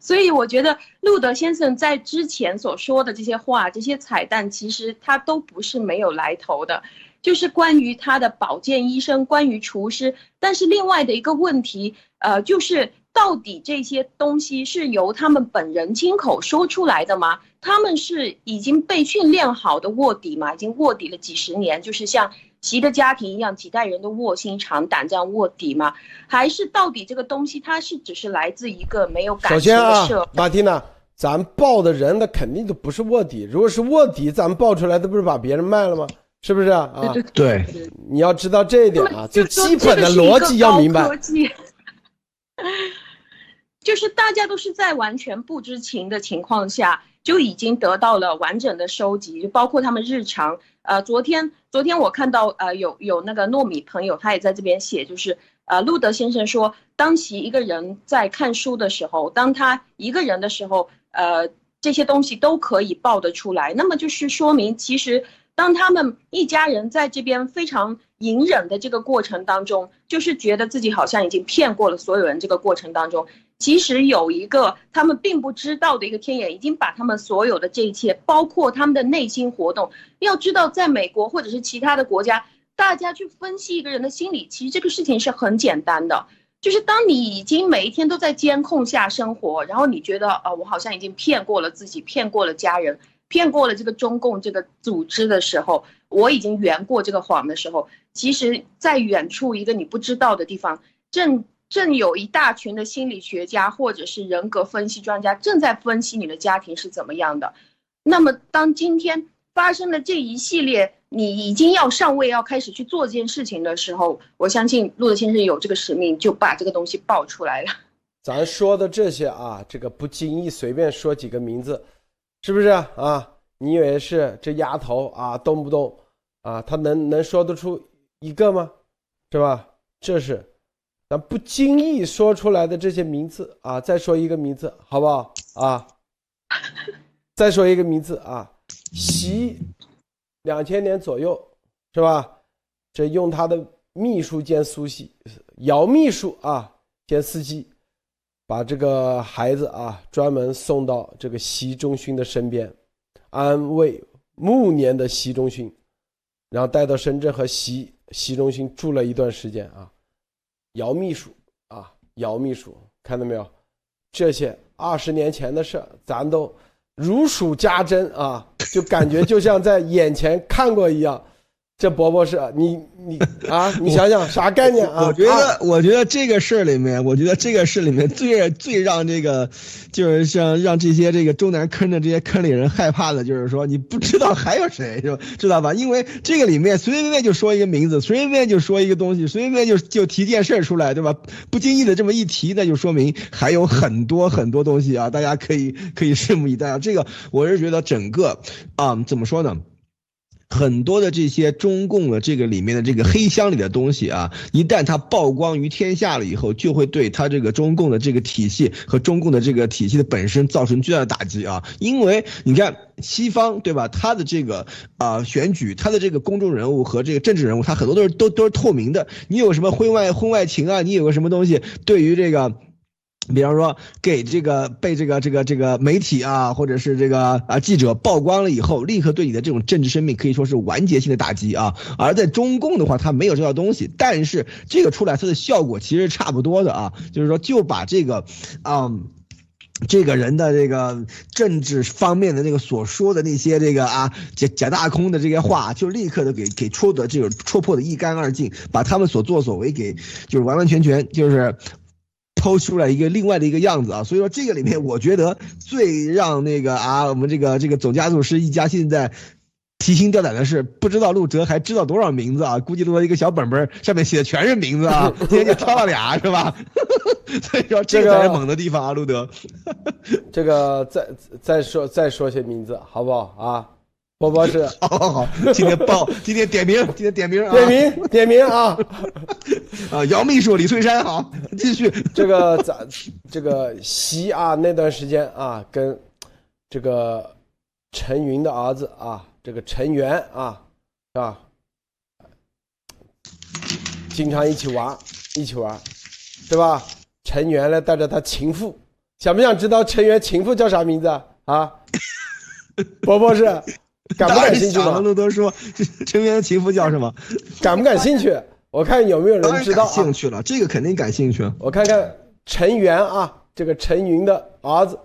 所以我觉得路德先生在之前所说的这些话、这些彩蛋，其实他都不是没有来头的，就是关于他的保健医生、关于厨师。但是另外的一个问题，呃，就是到底这些东西是由他们本人亲口说出来的吗？他们是已经被训练好的卧底吗？已经卧底了几十年，就是像习的家庭一样，几代人都卧薪尝胆这样卧底吗？还是到底这个东西它是只是来自一个没有感情的社？马蒂娜，咱报的人那肯定都不是卧底，如果是卧底，咱们报出来，的不是把别人卖了吗？是不是啊？对，你要知道这一点啊，最基本的逻辑要明白。就是大家都是在完全不知情的情况下，就已经得到了完整的收集，就包括他们日常。呃，昨天昨天我看到呃有有那个糯米朋友，他也在这边写，就是呃路德先生说，当其一个人在看书的时候，当他一个人的时候，呃这些东西都可以报得出来，那么就是说明其实。当他们一家人在这边非常隐忍的这个过程当中，就是觉得自己好像已经骗过了所有人。这个过程当中，其实有一个他们并不知道的一个天眼，已经把他们所有的这一切，包括他们的内心活动。要知道，在美国或者是其他的国家，大家去分析一个人的心理，其实这个事情是很简单的。就是当你已经每一天都在监控下生活，然后你觉得，呃，我好像已经骗过了自己，骗过了家人。骗过了这个中共这个组织的时候，我已经圆过这个谎的时候，其实，在远处一个你不知道的地方，正正有一大群的心理学家或者是人格分析专家正在分析你的家庭是怎么样的。那么，当今天发生了这一系列，你已经要上位，要开始去做这件事情的时候，我相信路德先生有这个使命，就把这个东西爆出来了。咱说的这些啊，这个不经意随便说几个名字。是不是啊？你以为是这丫头啊？动不动啊，她能能说得出一个吗？是吧？这是咱不经意说出来的这些名字啊。再说一个名字，好不好啊？再说一个名字啊，习，两千年左右，是吧？这用他的秘书兼苏西，姚秘书啊兼司机。把这个孩子啊，专门送到这个习仲勋的身边，安慰暮年的习仲勋，然后带到深圳和习习仲勋住了一段时间啊。姚秘书啊，姚秘书，看到没有？这些二十年前的事，咱都如数家珍啊，就感觉就像在眼前看过一样。这伯伯是你你啊，你想想啥概念啊？我觉得，我觉得这个事儿里面，我觉得这个事里面最最让这个，就是像让这些这个中南坑的这些坑里人害怕的，就是说你不知道还有谁，就知道吧？因为这个里面随随便便就说一个名字，随随便便就说一个东西，随随便便就就提件事儿出来，对吧？不经意的这么一提，那就说明还有很多很多东西啊，大家可以可以拭目以待啊。这个我是觉得整个啊，怎么说呢？很多的这些中共的这个里面的这个黑箱里的东西啊，一旦它曝光于天下了以后，就会对它这个中共的这个体系和中共的这个体系的本身造成巨大的打击啊！因为你看西方对吧，他的这个啊选举，他的这个公众人物和这个政治人物，他很多都是都都是透明的。你有什么婚外婚外情啊？你有个什么东西对于这个？比方说，给这个被这个这个这个媒体啊，或者是这个啊记者曝光了以后，立刻对你的这种政治生命可以说是完结性的打击啊。而在中共的话，它没有这套东西，但是这个出来它的效果其实差不多的啊，就是说就把这个，嗯，这个人的这个政治方面的那个所说的那些这个啊假假大空的这些话，就立刻的给给戳的这个戳破的一干二净，把他们所作所为给就是完完全全就是。抛出来一个另外的一个样子啊，所以说这个里面，我觉得最让那个啊，我们这个这个总家族师一家现在提心吊胆的是，不知道陆哲还知道多少名字啊？估计了一个小本本，上面写的全是名字啊，今天就挑了俩是吧？所以说这个才是猛的地方啊，陆德。这个再再说再说些名字好不好啊？波波是，好 好好，今天报，今天点名，今天点名啊，点名点名啊，啊，姚秘书李翠山好，继续这个咱这个习啊那段时间啊，跟这个陈云的儿子啊，这个陈元啊，是吧？经常一起玩，一起玩，对吧？陈元呢带着他情妇，想不想知道陈元情妇叫啥名字啊？波波是。感不感兴趣？吗？都都说 陈元的情妇叫什么？感不感兴趣？我看有没有人知道。感兴趣了，这个肯定感兴趣。我看看陈元啊，这个陈云的儿子，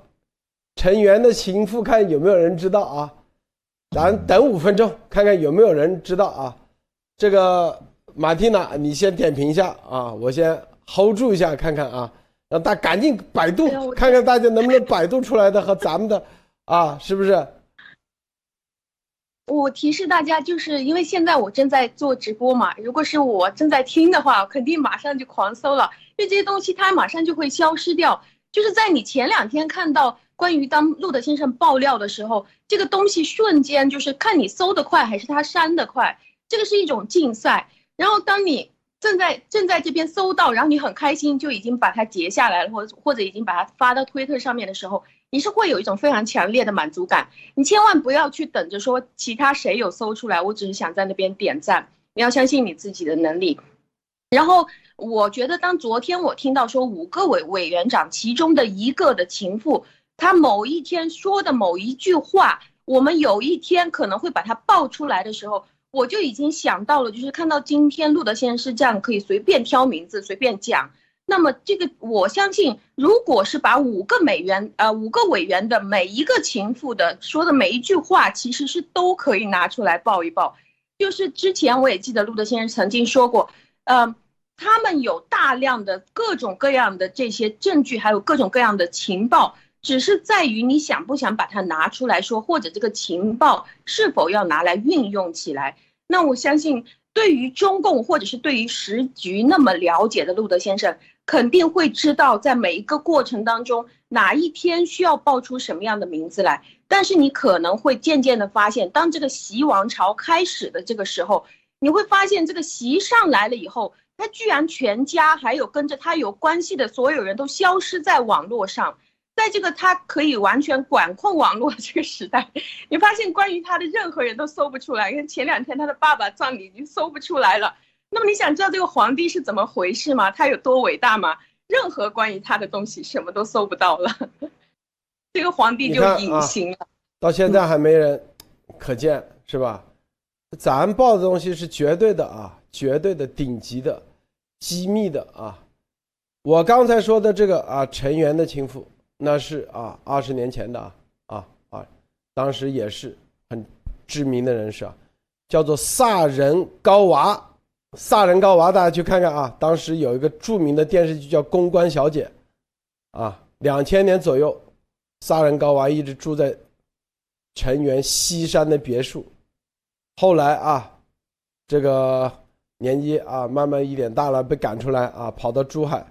陈元的情妇，看有没有人知道啊？咱等五分钟，看看有没有人知道啊？这个马蒂娜，你先点评一下啊，我先 hold 住一下看看啊，让大赶紧百度看看大家能不能百度出来的和咱们的啊，是不是？我提示大家，就是因为现在我正在做直播嘛，如果是我正在听的话，肯定马上就狂搜了，因为这些东西它马上就会消失掉。就是在你前两天看到关于当路德先生爆料的时候，这个东西瞬间就是看你搜的快还是他删的快，这个是一种竞赛。然后当你正在正在这边搜到，然后你很开心就已经把它截下来了，或者或者已经把它发到推特上面的时候。你是会有一种非常强烈的满足感，你千万不要去等着说其他谁有搜出来，我只是想在那边点赞。你要相信你自己的能力。然后我觉得，当昨天我听到说五个委委员长其中的一个的情妇，他某一天说的某一句话，我们有一天可能会把它爆出来的时候，我就已经想到了，就是看到今天路德先生是这样，可以随便挑名字，随便讲。那么这个我相信，如果是把五个美元呃五个委员的每一个情妇的说的每一句话，其实是都可以拿出来报一报。就是之前我也记得路德先生曾经说过，呃，他们有大量的各种各样的这些证据，还有各种各样的情报，只是在于你想不想把它拿出来说，或者这个情报是否要拿来运用起来。那我相信，对于中共或者是对于时局那么了解的路德先生。肯定会知道，在每一个过程当中，哪一天需要报出什么样的名字来。但是你可能会渐渐的发现，当这个习王朝开始的这个时候，你会发现这个习上来了以后，他居然全家还有跟着他有关系的所有人都消失在网络上。在这个他可以完全管控网络这个时代，你发现关于他的任何人都搜不出来。因为前两天他的爸爸葬礼已经搜不出来了。那么你想知道这个皇帝是怎么回事吗？他有多伟大吗？任何关于他的东西什么都搜不到了，这个皇帝就隐形了。到现在还没人可见，是吧？咱报的东西是绝对的啊，绝对的顶级的机密的啊。我刚才说的这个啊，陈元的情妇，那是啊，二十年前的啊啊啊，当时也是很知名的人士啊，叫做萨仁高娃。萨仁高娃，大家去看看啊！当时有一个著名的电视剧叫《公关小姐》，啊，两千年左右，萨仁高娃一直住在陈元西山的别墅。后来啊，这个年纪啊慢慢一点大了，被赶出来啊，跑到珠海，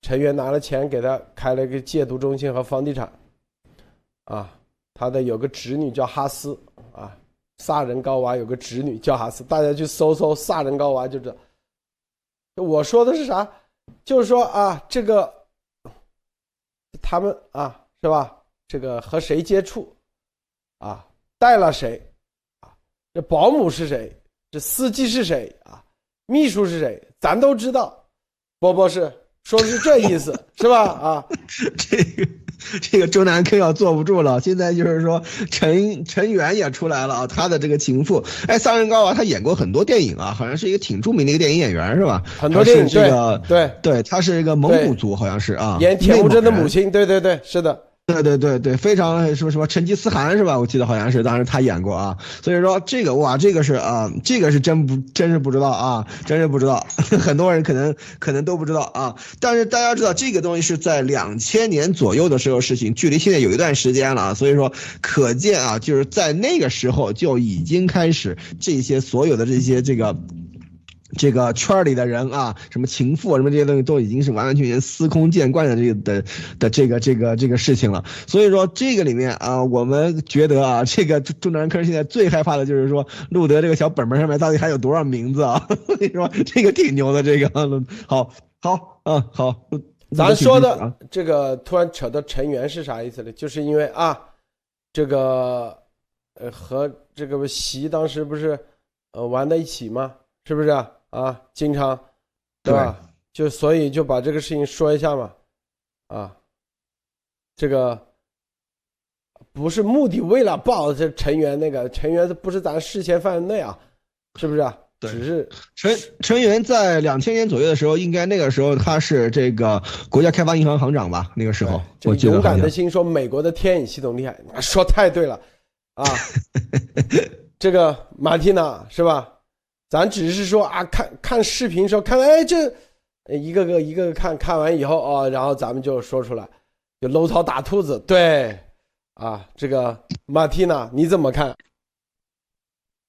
陈元拿了钱给他开了一个戒毒中心和房地产。啊，他的有个侄女叫哈斯啊。萨仁高娃有个侄女叫哈斯，大家去搜搜萨仁高娃就知道。我说的是啥？就是说啊，这个他们啊，是吧？这个和谁接触啊？带了谁啊？这保姆是谁？这司机是谁啊？秘书是谁？咱都知道。波波是说的是这意思，是吧？啊，这个。这个周南 K 要坐不住了，现在就是说陈陈元也出来了啊，他的这个情妇，哎，桑仁高啊，他演过很多电影啊，好像是一个挺著名的一个电影演员是吧？很多电影这个对对，他是一个蒙古族，好像是啊，演铁木真的母亲，对对对，是的。对对对对，非常什么什么成吉思汗是吧？我记得好像是当时他演过啊，所以说这个哇，这个是啊，这个是真不真是不知道啊，真是不知道，很多人可能可能都不知道啊。但是大家知道这个东西是在两千年左右的时候事情，距离现在有一段时间了啊，所以说可见啊，就是在那个时候就已经开始这些所有的这些这个。这个圈里的人啊，什么情妇什么这些东西都已经是完完全全司空见惯的这个的的这个这个这个事情了。所以说这个里面啊，我们觉得啊，这个中南科现在最害怕的就是说路德这个小本本上面到底还有多少名字啊？所以说这个挺牛的，这个好好啊好。咱说的这个突然扯到成员是啥意思呢？就是因为啊，这个呃和这个席当时不是呃玩在一起吗？是不是？啊，经常，对吧？就所以就把这个事情说一下嘛，啊，这个不是目的为了报这成员那个成员不是咱视线范围内啊，是不是啊？只是成成员在两千年左右的时候，应该那个时候他是这个国家开发银行行长吧？那个时候，我勇敢的心说美国的天眼系统厉害，说太对了啊，这个马蒂娜是吧？咱只是说啊，看看视频时候看，哎，这一个个一个个看看完以后啊，然后咱们就说出来，就搂草打兔子，对，啊，这个马蒂娜你怎么看？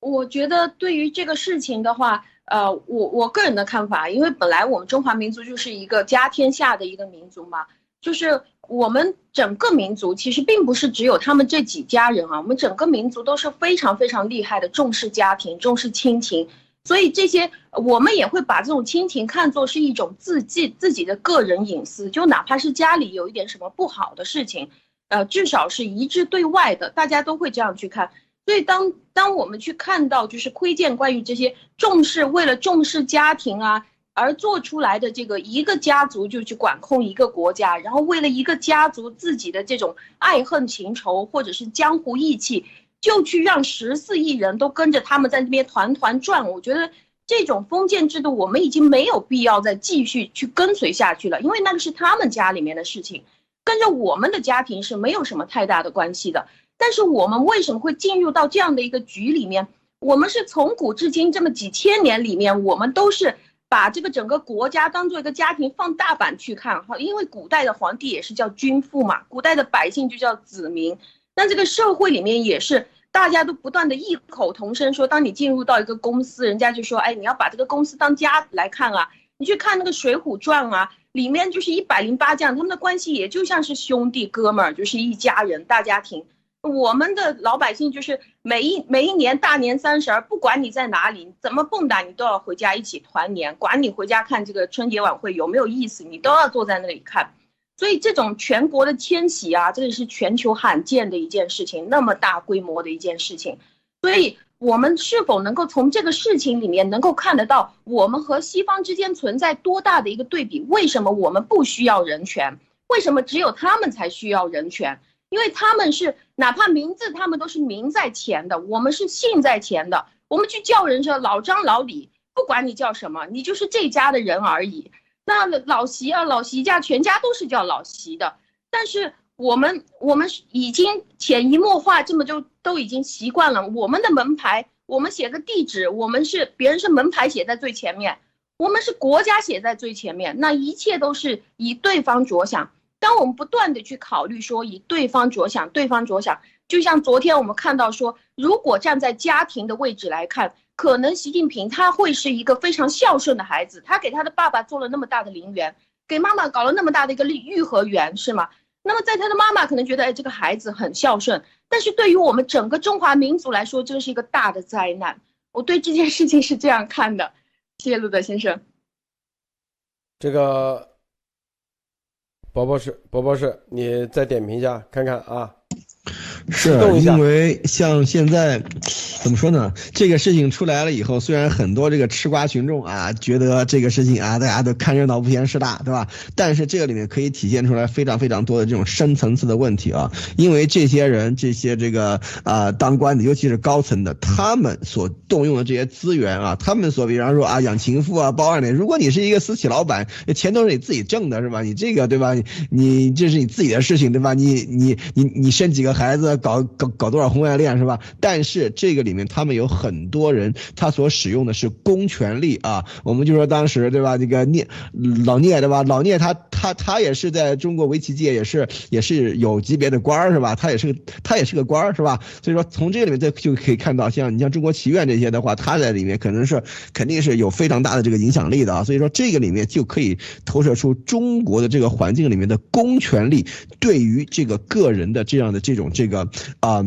我觉得对于这个事情的话，呃，我我个人的看法，因为本来我们中华民族就是一个家天下的一个民族嘛，就是我们整个民族其实并不是只有他们这几家人啊，我们整个民族都是非常非常厉害的，重视家庭，重视亲情，所以这些我们也会把这种亲情看作是一种自己自己的个人隐私，就哪怕是家里有一点什么不好的事情，呃，至少是一致对外的，大家都会这样去看。所以，当当我们去看到就是窥见关于这些重视为了重视家庭啊而做出来的这个一个家族就去管控一个国家，然后为了一个家族自己的这种爱恨情仇或者是江湖义气，就去让十四亿人都跟着他们在那边团团转。我觉得这种封建制度我们已经没有必要再继续去跟随下去了，因为那个是他们家里面的事情，跟着我们的家庭是没有什么太大的关系的。但是我们为什么会进入到这样的一个局里面？我们是从古至今这么几千年里面，我们都是把这个整个国家当做一个家庭放大版去看哈。因为古代的皇帝也是叫君父嘛，古代的百姓就叫子民。那这个社会里面也是大家都不断的异口同声说，当你进入到一个公司，人家就说，哎，你要把这个公司当家来看啊。你去看那个《水浒传》啊，里面就是一百零八将，他们的关系也就像是兄弟哥们儿，就是一家人大家庭。我们的老百姓就是每一每一年大年三十儿，不管你在哪里，怎么蹦跶，你都要回家一起团年。管你回家看这个春节晚会有没有意思，你都要坐在那里看。所以这种全国的迁徙啊，这个是全球罕见的一件事情，那么大规模的一件事情。所以我们是否能够从这个事情里面能够看得到，我们和西方之间存在多大的一个对比？为什么我们不需要人权？为什么只有他们才需要人权？因为他们是哪怕名字他们都是名在前的，我们是姓在前的。我们去叫人说老张老李，不管你叫什么，你就是这家的人而已。那老席啊老席家全家都是叫老席的，但是我们我们已经潜移默化这么就都已经习惯了。我们的门牌，我们写个地址，我们是别人是门牌写在最前面，我们是国家写在最前面，那一切都是以对方着想。当我们不断的去考虑说以对方着想，对方着想，就像昨天我们看到说，如果站在家庭的位置来看，可能习近平他会是一个非常孝顺的孩子，他给他的爸爸做了那么大的陵园，给妈妈搞了那么大的一个御和园，是吗？那么在他的妈妈可能觉得，哎，这个孩子很孝顺，但是对于我们整个中华民族来说，这是一个大的灾难。我对这件事情是这样看的，谢谢路德先生。这个。博博士，博博士，你再点评一下，看看啊。是因为像现在，怎么说呢？这个事情出来了以后，虽然很多这个吃瓜群众啊，觉得这个事情啊，大家都看热闹不嫌事大，对吧？但是这个里面可以体现出来非常非常多的这种深层次的问题啊。因为这些人，这些这个啊当官的，尤其是高层的，他们所动用的这些资源啊，他们所比方说啊养情妇啊包二奶，如果你是一个私企老板，钱都是你自己挣的，是吧？你这个对吧？你你这是你自己的事情，对吧？你你你你生几个孩子？搞搞搞多少婚外恋是吧？但是这个里里面他们有很多人，他所使用的是公权力啊。我们就说当时对吧？这个聂老聂对吧？老聂他他他也是在中国围棋界也是也是有级别的官儿是吧？他也是个他也是个官儿是吧？所以说从这里面就就可以看到，像你像中国棋院这些的话，他在里面可能是肯定是有非常大的这个影响力的啊。所以说这个里面就可以投射出中国的这个环境里面的公权力对于这个个人的这样的这种这个。啊，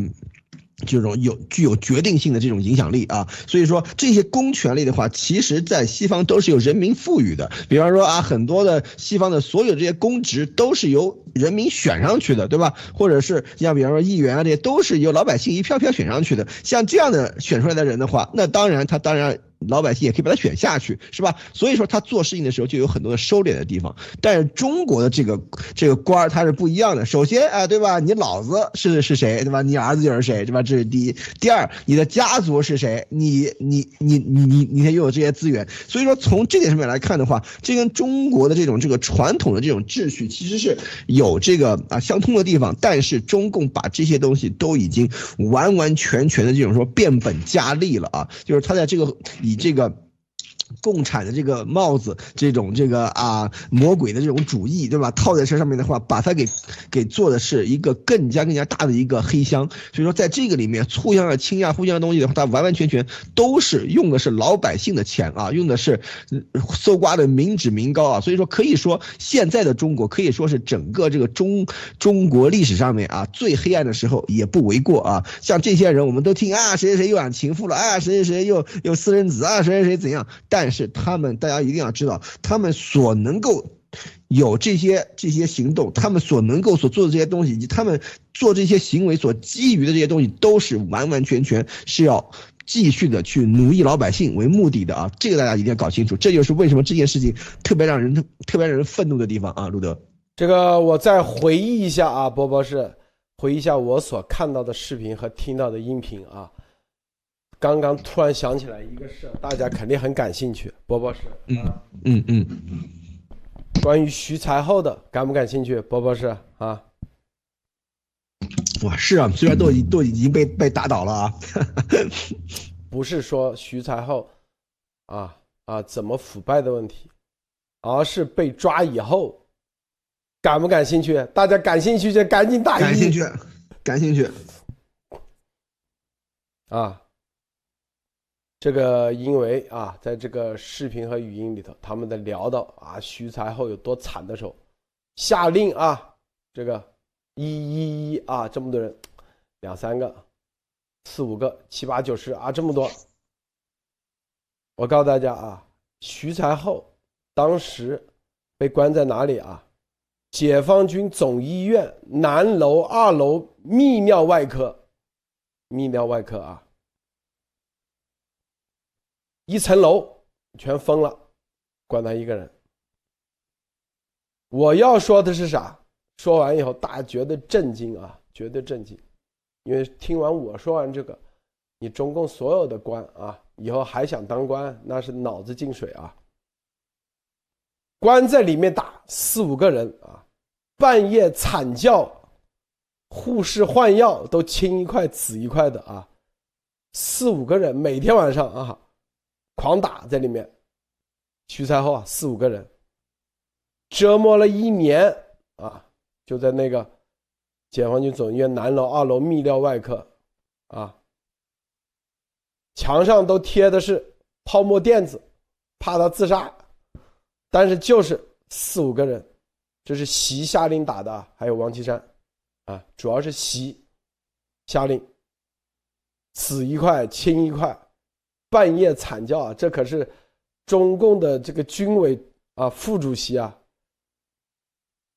这种有具有决定性的这种影响力啊，所以说这些公权力的话，其实在西方都是由人民赋予的。比方说啊，很多的西方的所有这些公职都是由人民选上去的，对吧？或者是像比方说议员啊，这些都是由老百姓一票票选上去的。像这样的选出来的人的话，那当然他当然。老百姓也可以把他选下去，是吧？所以说他做事情的时候就有很多的收敛的地方。但是中国的这个这个官儿他是不一样的。首先啊，对吧？你老子是是谁，对吧？你儿子就是谁，对吧？这是第一。第二，你的家族是谁？你你你你你你才拥有这些资源。所以说从这点上面来看的话，这跟中国的这种这个传统的这种秩序其实是有这个啊相通的地方。但是中共把这些东西都已经完完全全的这种说变本加厉了啊，就是他在这个以。这个。共产的这个帽子，这种这个啊魔鬼的这种主义，对吧？套在身上面的话，把它给给做的是一个更加更加大的一个黑箱。所以说，在这个里面，互相的倾轧、互相的东西的话，它完完全全都是用的是老百姓的钱啊，用的是搜刮的民脂民膏啊。所以说，可以说现在的中国可以说是整个这个中中国历史上面啊最黑暗的时候也不为过啊。像这些人，我们都听啊，谁谁谁又养情妇了，啊，谁谁谁又又私生子啊，谁谁谁怎样？但是他们，大家一定要知道，他们所能够有这些这些行动，他们所能够所做的这些东西，以及他们做这些行为所基于的这些东西，都是完完全全是要继续的去奴役老百姓为目的的啊！这个大家一定要搞清楚，这就是为什么这件事情特别让人特别让人愤怒的地方啊！路德，这个我再回忆一下啊，波波是回忆一下我所看到的视频和听到的音频啊。刚刚突然想起来一个事，大家肯定很感兴趣。波波是，嗯嗯嗯，关于徐才厚的，感不感兴趣？波波是啊，哇，是啊，虽然都已都已经被被打倒了啊，不是说徐才厚啊啊怎么腐败的问题，而是被抓以后，感不感兴趣？大家感兴趣就赶紧打一。感兴趣，感兴趣，啊。这个因为啊，在这个视频和语音里头，他们在聊到啊徐才厚有多惨的时候，下令啊，这个一一一啊这么多人，两三个、四五个、七八九十啊这么多，我告诉大家啊，徐才厚当时被关在哪里啊？解放军总医院南楼二楼泌尿外科，泌尿外科啊。一层楼全封了，关他一个人。我要说的是啥？说完以后，大家觉得震惊啊，绝对震惊。因为听完我说完这个，你中共所有的官啊，以后还想当官，那是脑子进水啊。关在里面打四五个人啊，半夜惨叫，护士换药都青一块紫一块的啊，四五个人每天晚上啊。狂打在里面，徐才厚啊，四五个人，折磨了一年啊，就在那个解放军总医院南楼二楼泌尿外科，啊，墙上都贴的是泡沫垫子，怕他自杀，但是就是四五个人，这是习下令打的，还有王岐山，啊，主要是习下令，死一块青一块。半夜惨叫啊！这可是中共的这个军委啊副主席啊。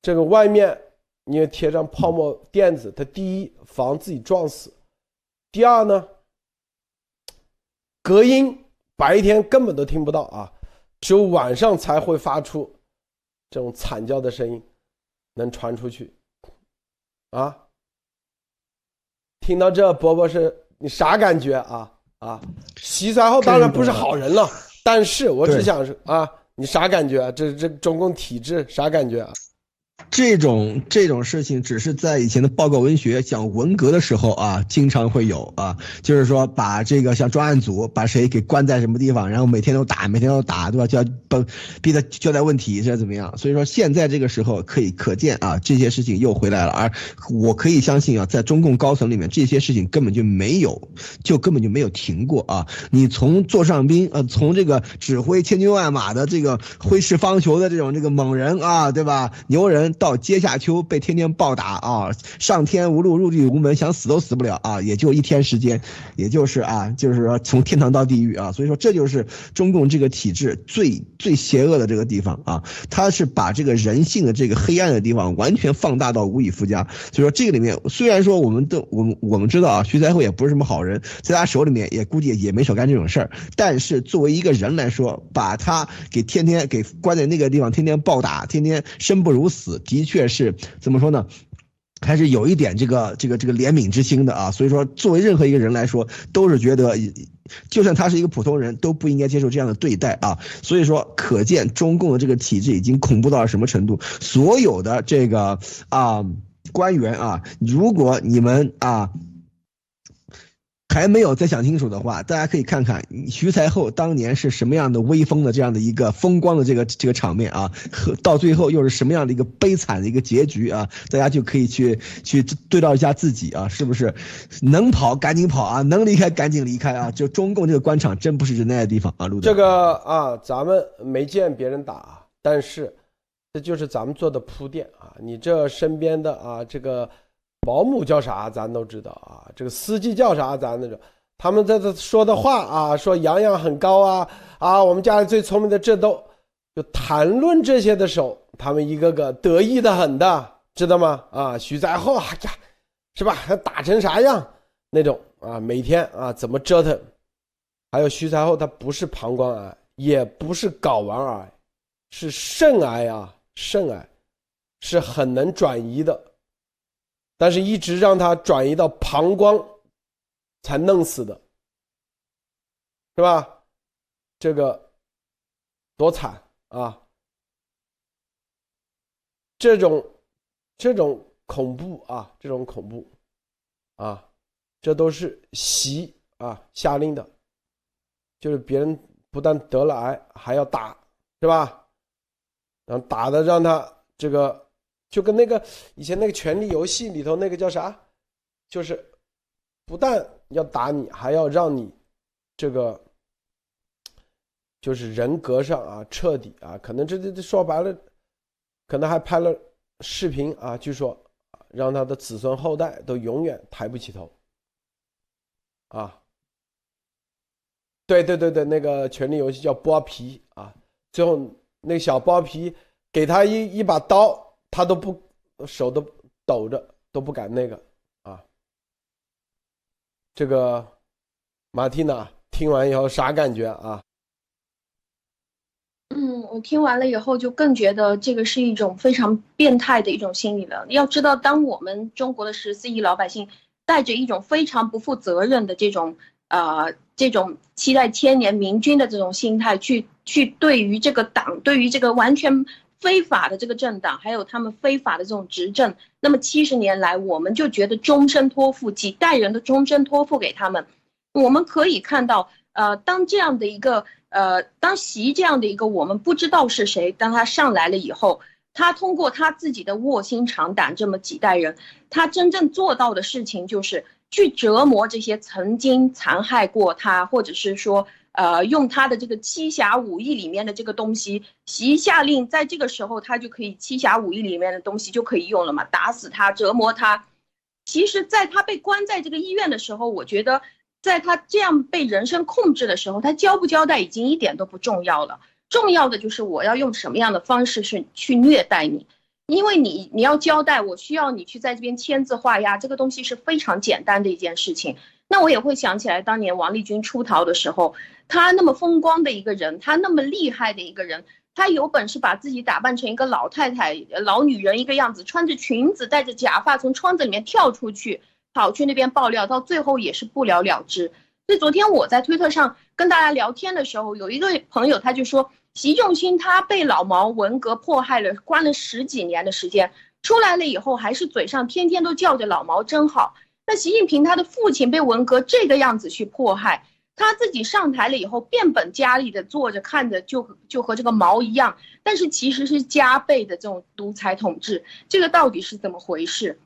这个外面你也贴上泡沫垫子，他第一防自己撞死，第二呢隔音，白天根本都听不到啊，只有晚上才会发出这种惨叫的声音，能传出去啊。听到这，伯伯是你啥感觉啊？啊，习才厚当然不是好人了，但是我只想说啊，你啥感觉？这这中共体制啥感觉啊？这种这种事情只是在以前的报告文学讲文革的时候啊，经常会有啊，就是说把这个像专案组把谁给关在什么地方，然后每天都打，每天都打，对吧？就要帮逼他交代问题，这怎么样？所以说现在这个时候可以可见啊，这些事情又回来了。而我可以相信啊，在中共高层里面，这些事情根本就没有，就根本就没有停过啊。你从座上宾呃，从这个指挥千军万马的这个挥斥方遒的这种这个猛人啊，对吧？牛人。到阶下囚被天天暴打啊，上天无路入地无门，想死都死不了啊，也就一天时间，也就是啊，就是说从天堂到地狱啊，所以说这就是中共这个体制最最邪恶的这个地方啊，他是把这个人性的这个黑暗的地方完全放大到无以复加。所以说这个里面虽然说我们都我们我们知道啊，徐才厚也不是什么好人，在他手里面也估计也没少干这种事儿，但是作为一个人来说，把他给天天给关在那个地方，天天暴打，天天生不如死。的确是怎么说呢？还是有一点这个这个这个怜悯之心的啊。所以说，作为任何一个人来说，都是觉得，就算他是一个普通人，都不应该接受这样的对待啊。所以说，可见中共的这个体制已经恐怖到了什么程度？所有的这个啊官员啊，如果你们啊。还没有再想清楚的话，大家可以看看徐才厚当年是什么样的威风的这样的一个风光的这个这个场面啊，和到最后又是什么样的一个悲惨的一个结局啊，大家就可以去去对照一下自己啊，是不是能跑赶紧跑啊，能离开赶紧离开啊？就中共这个官场真不是人待的地方啊，陆这个啊，咱们没见别人打，但是这就是咱们做的铺垫啊，你这身边的啊这个。保姆叫啥，咱都知道啊。这个司机叫啥，咱那种。他们在这说的话啊，说洋洋很高啊啊，我们家里最聪明的，这都就谈论这些的时候，他们一个个得意的很的，知道吗？啊，徐才厚，哎呀，是吧？还打成啥样那种啊？每天啊怎么折腾？还有徐才厚，他不是膀胱癌，也不是睾丸癌，是肾癌啊，肾癌是很能转移的。但是，一直让他转移到膀胱，才弄死的，是吧？这个多惨啊！这种这种恐怖啊，这种恐怖啊，这都是习啊下令的，就是别人不但得了癌，还要打，是吧？然后打的让他这个。就跟那个以前那个《权力游戏》里头那个叫啥，就是不但要打你，还要让你这个就是人格上啊彻底啊，可能这这这说白了，可能还拍了视频啊，据说让他的子孙后代都永远抬不起头啊。对对对对，那个《权力游戏》叫剥皮啊，最后那小剥皮给他一一把刀。他都不手都抖着，都不敢那个啊。这个马蒂娜听完以后啥感觉啊？嗯，我听完了以后就更觉得这个是一种非常变态的一种心理了。要知道，当我们中国的十四亿老百姓带着一种非常不负责任的这种呃这种期待千年明君的这种心态去去对于这个党，对于这个完全。非法的这个政党，还有他们非法的这种执政，那么七十年来，我们就觉得终身托付几代人的终身托付给他们。我们可以看到，呃，当这样的一个，呃，当习这样的一个我们不知道是谁，当他上来了以后，他通过他自己的卧薪尝胆，这么几代人，他真正做到的事情就是去折磨这些曾经残害过他，或者是说。呃，用他的这个七侠五义里面的这个东西，习下令，在这个时候他就可以七侠五义里面的东西就可以用了嘛，打死他，折磨他。其实，在他被关在这个医院的时候，我觉得，在他这样被人身控制的时候，他交不交代已经一点都不重要了，重要的就是我要用什么样的方式是去虐待你，因为你你要交代，我需要你去在这边签字画押，这个东西是非常简单的一件事情。那我也会想起来，当年王立军出逃的时候，他那么风光的一个人，他那么厉害的一个人，他有本事把自己打扮成一个老太太、老女人一个样子，穿着裙子，戴着假发，从窗子里面跳出去，跑去那边爆料，到最后也是不了了之。所以昨天我在推特上跟大家聊天的时候，有一个朋友他就说，习仲勋他被老毛文革迫害了，关了十几年的时间，出来了以后还是嘴上天天都叫着老毛真好。那习近平他的父亲被文革这个样子去迫害，他自己上台了以后变本加厉的坐着看着就就和这个毛一样，但是其实是加倍的这种独裁统治，这个到底是怎么回事？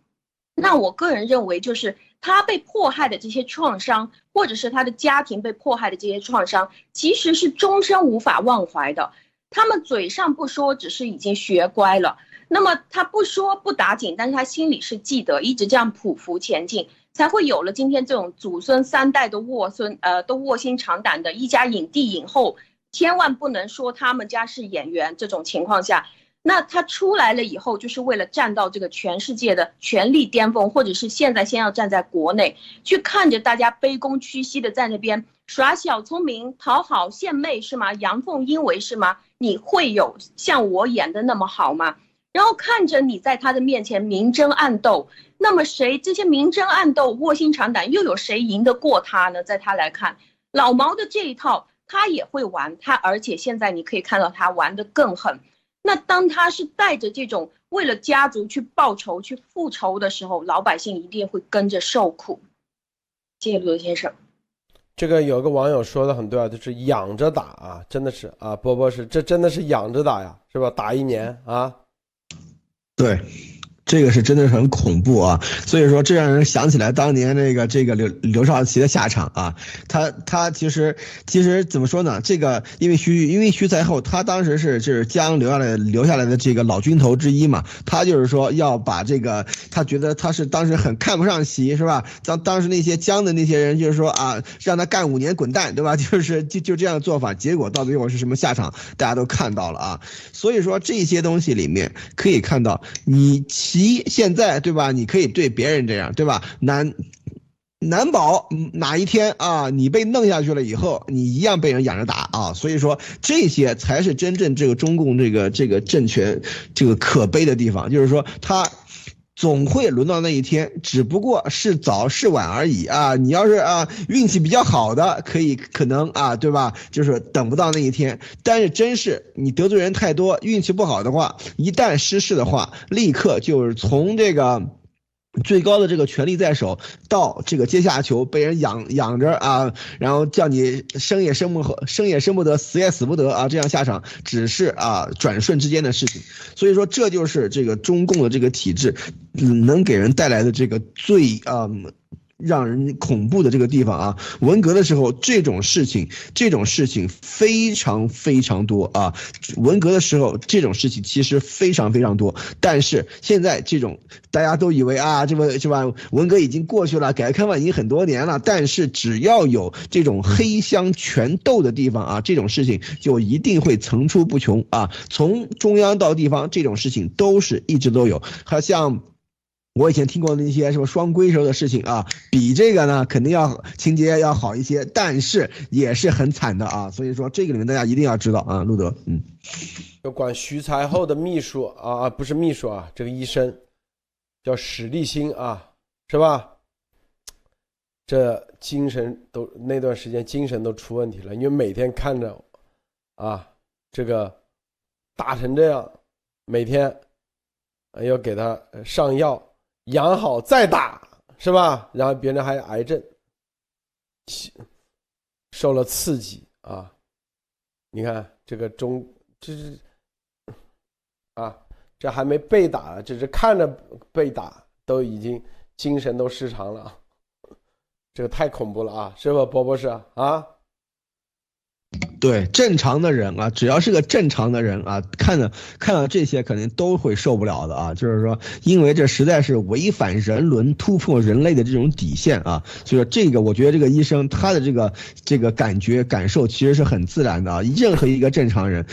那我个人认为，就是他被迫害的这些创伤，或者是他的家庭被迫害的这些创伤，其实是终身无法忘怀的。他们嘴上不说，只是已经学乖了。那么他不说不打紧，但是他心里是记得，一直这样匍匐前进，才会有了今天这种祖孙三代都卧孙，呃，都卧薪尝胆的一家影帝影后，千万不能说他们家是演员。这种情况下，那他出来了以后，就是为了站到这个全世界的权力巅峰，或者是现在先要站在国内，去看着大家卑躬屈膝的在那边耍小聪明、讨好献媚是吗？阳奉阴违是吗？你会有像我演的那么好吗？然后看着你在他的面前明争暗斗，那么谁这些明争暗斗、卧薪尝胆，又有谁赢得过他呢？在他来看，老毛的这一套他也会玩，他而且现在你可以看到他玩得更狠。那当他是带着这种为了家族去报仇、去复仇的时候，老百姓一定会跟着受苦。谢谢陆德先生。这个有个网友说的很对啊，就是养着打啊，真的是啊，波波是这真的是养着打呀，是吧？打一年啊，对。这个是真的是很恐怖啊，所以说这让人想起来当年那个这个刘刘少奇的下场啊，他他其实其实怎么说呢？这个因为徐因为徐才厚他当时是就是江留下来留下来的这个老军头之一嘛，他就是说要把这个他觉得他是当时很看不上习是吧？当当时那些江的那些人就是说啊，让他干五年滚蛋对吧？就是就就这样的做法，结果到最后是什么下场？大家都看到了啊，所以说这些东西里面可以看到你。其一现在对吧？你可以对别人这样对吧？难难保哪一天啊，你被弄下去了以后，你一样被人养着打啊！所以说，这些才是真正这个中共这个这个政权这个可悲的地方，就是说他。总会轮到那一天，只不过是早是晚而已啊！你要是啊运气比较好的，可以可能啊，对吧？就是等不到那一天。但是真是你得罪人太多，运气不好的话，一旦失势的话，立刻就是从这个。最高的这个权力在手，到这个阶下囚被人养养着啊，然后叫你生也生不生也生不得，死也死不得啊，这样下场只是啊转瞬之间的事情。所以说，这就是这个中共的这个体制，能给人带来的这个最啊。让人恐怖的这个地方啊，文革的时候这种事情，这种事情非常非常多啊。文革的时候这种事情其实非常非常多，但是现在这种大家都以为啊，这个是吧？文革已经过去了，改革开放已经很多年了，但是只要有这种黑箱权斗的地方啊，这种事情就一定会层出不穷啊。从中央到地方，这种事情都是一直都有，好像。我以前听过那些什么双规时候的事情啊，比这个呢肯定要情节要好一些，但是也是很惨的啊。所以说这个里面大家一定要知道啊，路德，嗯，就管徐才厚的秘书啊，不是秘书啊，这个医生叫史立新啊，是吧？这精神都那段时间精神都出问题了，因为每天看着啊这个打成这样，每天要给他上药。养好再打是吧？然后别人还癌症，受了刺激啊！你看这个中这是啊，这还没被打，这是看着被打都已经精神都失常了，这个太恐怖了啊！是吧，波博士啊？对正常的人啊，只要是个正常的人啊，看到看到这些肯定都会受不了的啊。就是说，因为这实在是违反人伦、突破人类的这种底线啊。所以说，这个我觉得这个医生他的这个这个感觉感受其实是很自然的啊。任何一个正常人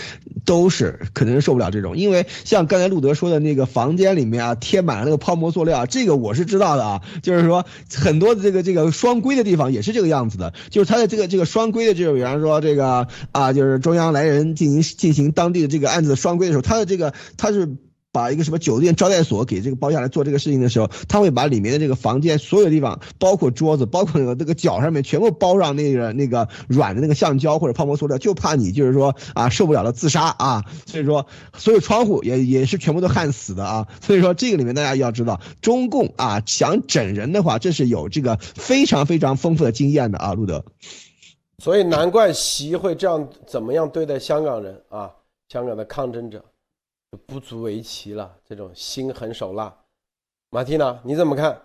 都是可能受不了这种，因为像刚才路德说的那个房间里面啊，贴满了那个泡沫塑料，这个我是知道的啊。就是说，很多的这个这个双规的地方也是这个样子的，就是他的这个这个双规的，就是比方说这个。啊啊，就是中央来人进行进行当地的这个案子的双规的时候，他的这个他是把一个什么酒店招待所给这个包下来做这个事情的时候，他会把里面的这个房间所有地方，包括桌子，包括那个那个脚上面全部包上那个那个软的那个橡胶或者泡沫塑料，就怕你就是说啊受不了了自杀啊，所以说所有窗户也也是全部都焊死的啊，所以说这个里面大家要知道，中共啊想整人的话，这是有这个非常非常丰富的经验的啊，路德。所以难怪习会这样怎么样对待香港人啊？香港的抗争者不足为奇了。这种心狠手辣，马蒂娜你怎么看？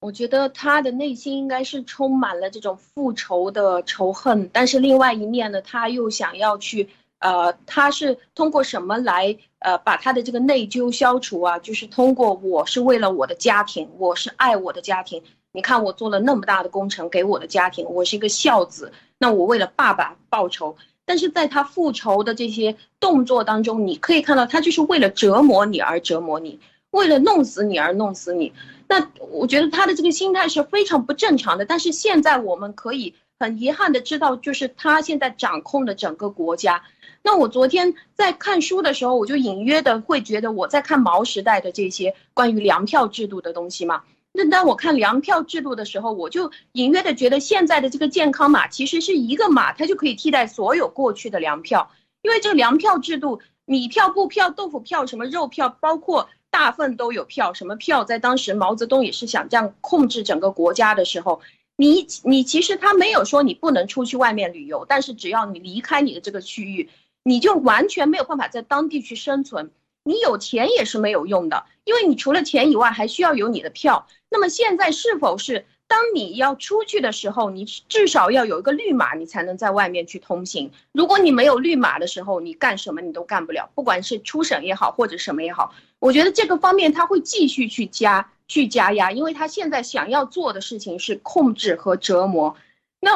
我觉得他的内心应该是充满了这种复仇的仇恨，但是另外一面呢，他又想要去呃，他是通过什么来呃把他的这个内疚消除啊？就是通过我是为了我的家庭，我是爱我的家庭。你看我做了那么大的工程给我的家庭，我是一个孝子，那我为了爸爸报仇。但是在他复仇的这些动作当中，你可以看到他就是为了折磨你而折磨你，为了弄死你而弄死你。那我觉得他的这个心态是非常不正常的。但是现在我们可以很遗憾的知道，就是他现在掌控了整个国家。那我昨天在看书的时候，我就隐约的会觉得我在看毛时代的这些关于粮票制度的东西嘛。那当我看粮票制度的时候，我就隐约的觉得现在的这个健康码其实是一个码，它就可以替代所有过去的粮票。因为这个粮票制度，米票、布票、豆腐票、什么肉票，包括大份都有票。什么票？在当时毛泽东也是想这样控制整个国家的时候，你你其实他没有说你不能出去外面旅游，但是只要你离开你的这个区域，你就完全没有办法在当地去生存。你有钱也是没有用的，因为你除了钱以外，还需要有你的票。那么现在是否是？当你要出去的时候，你至少要有一个绿码，你才能在外面去通行。如果你没有绿码的时候，你干什么你都干不了，不管是出省也好，或者什么也好。我觉得这个方面他会继续去加去加压，因为他现在想要做的事情是控制和折磨。那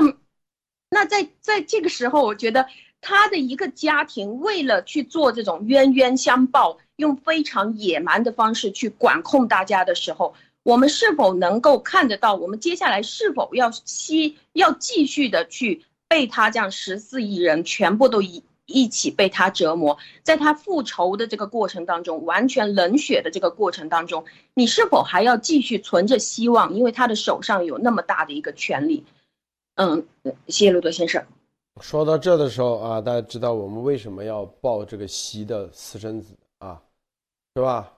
那在在这个时候，我觉得他的一个家庭为了去做这种冤冤相报，用非常野蛮的方式去管控大家的时候。我们是否能够看得到？我们接下来是否要吸要继续的去被他这样十四亿人全部都一一起被他折磨，在他复仇的这个过程当中，完全冷血的这个过程当中，你是否还要继续存着希望？因为他的手上有那么大的一个权利。嗯，谢谢路德先生。说到这的时候啊，大家知道我们为什么要抱这个西的私生子啊，是吧？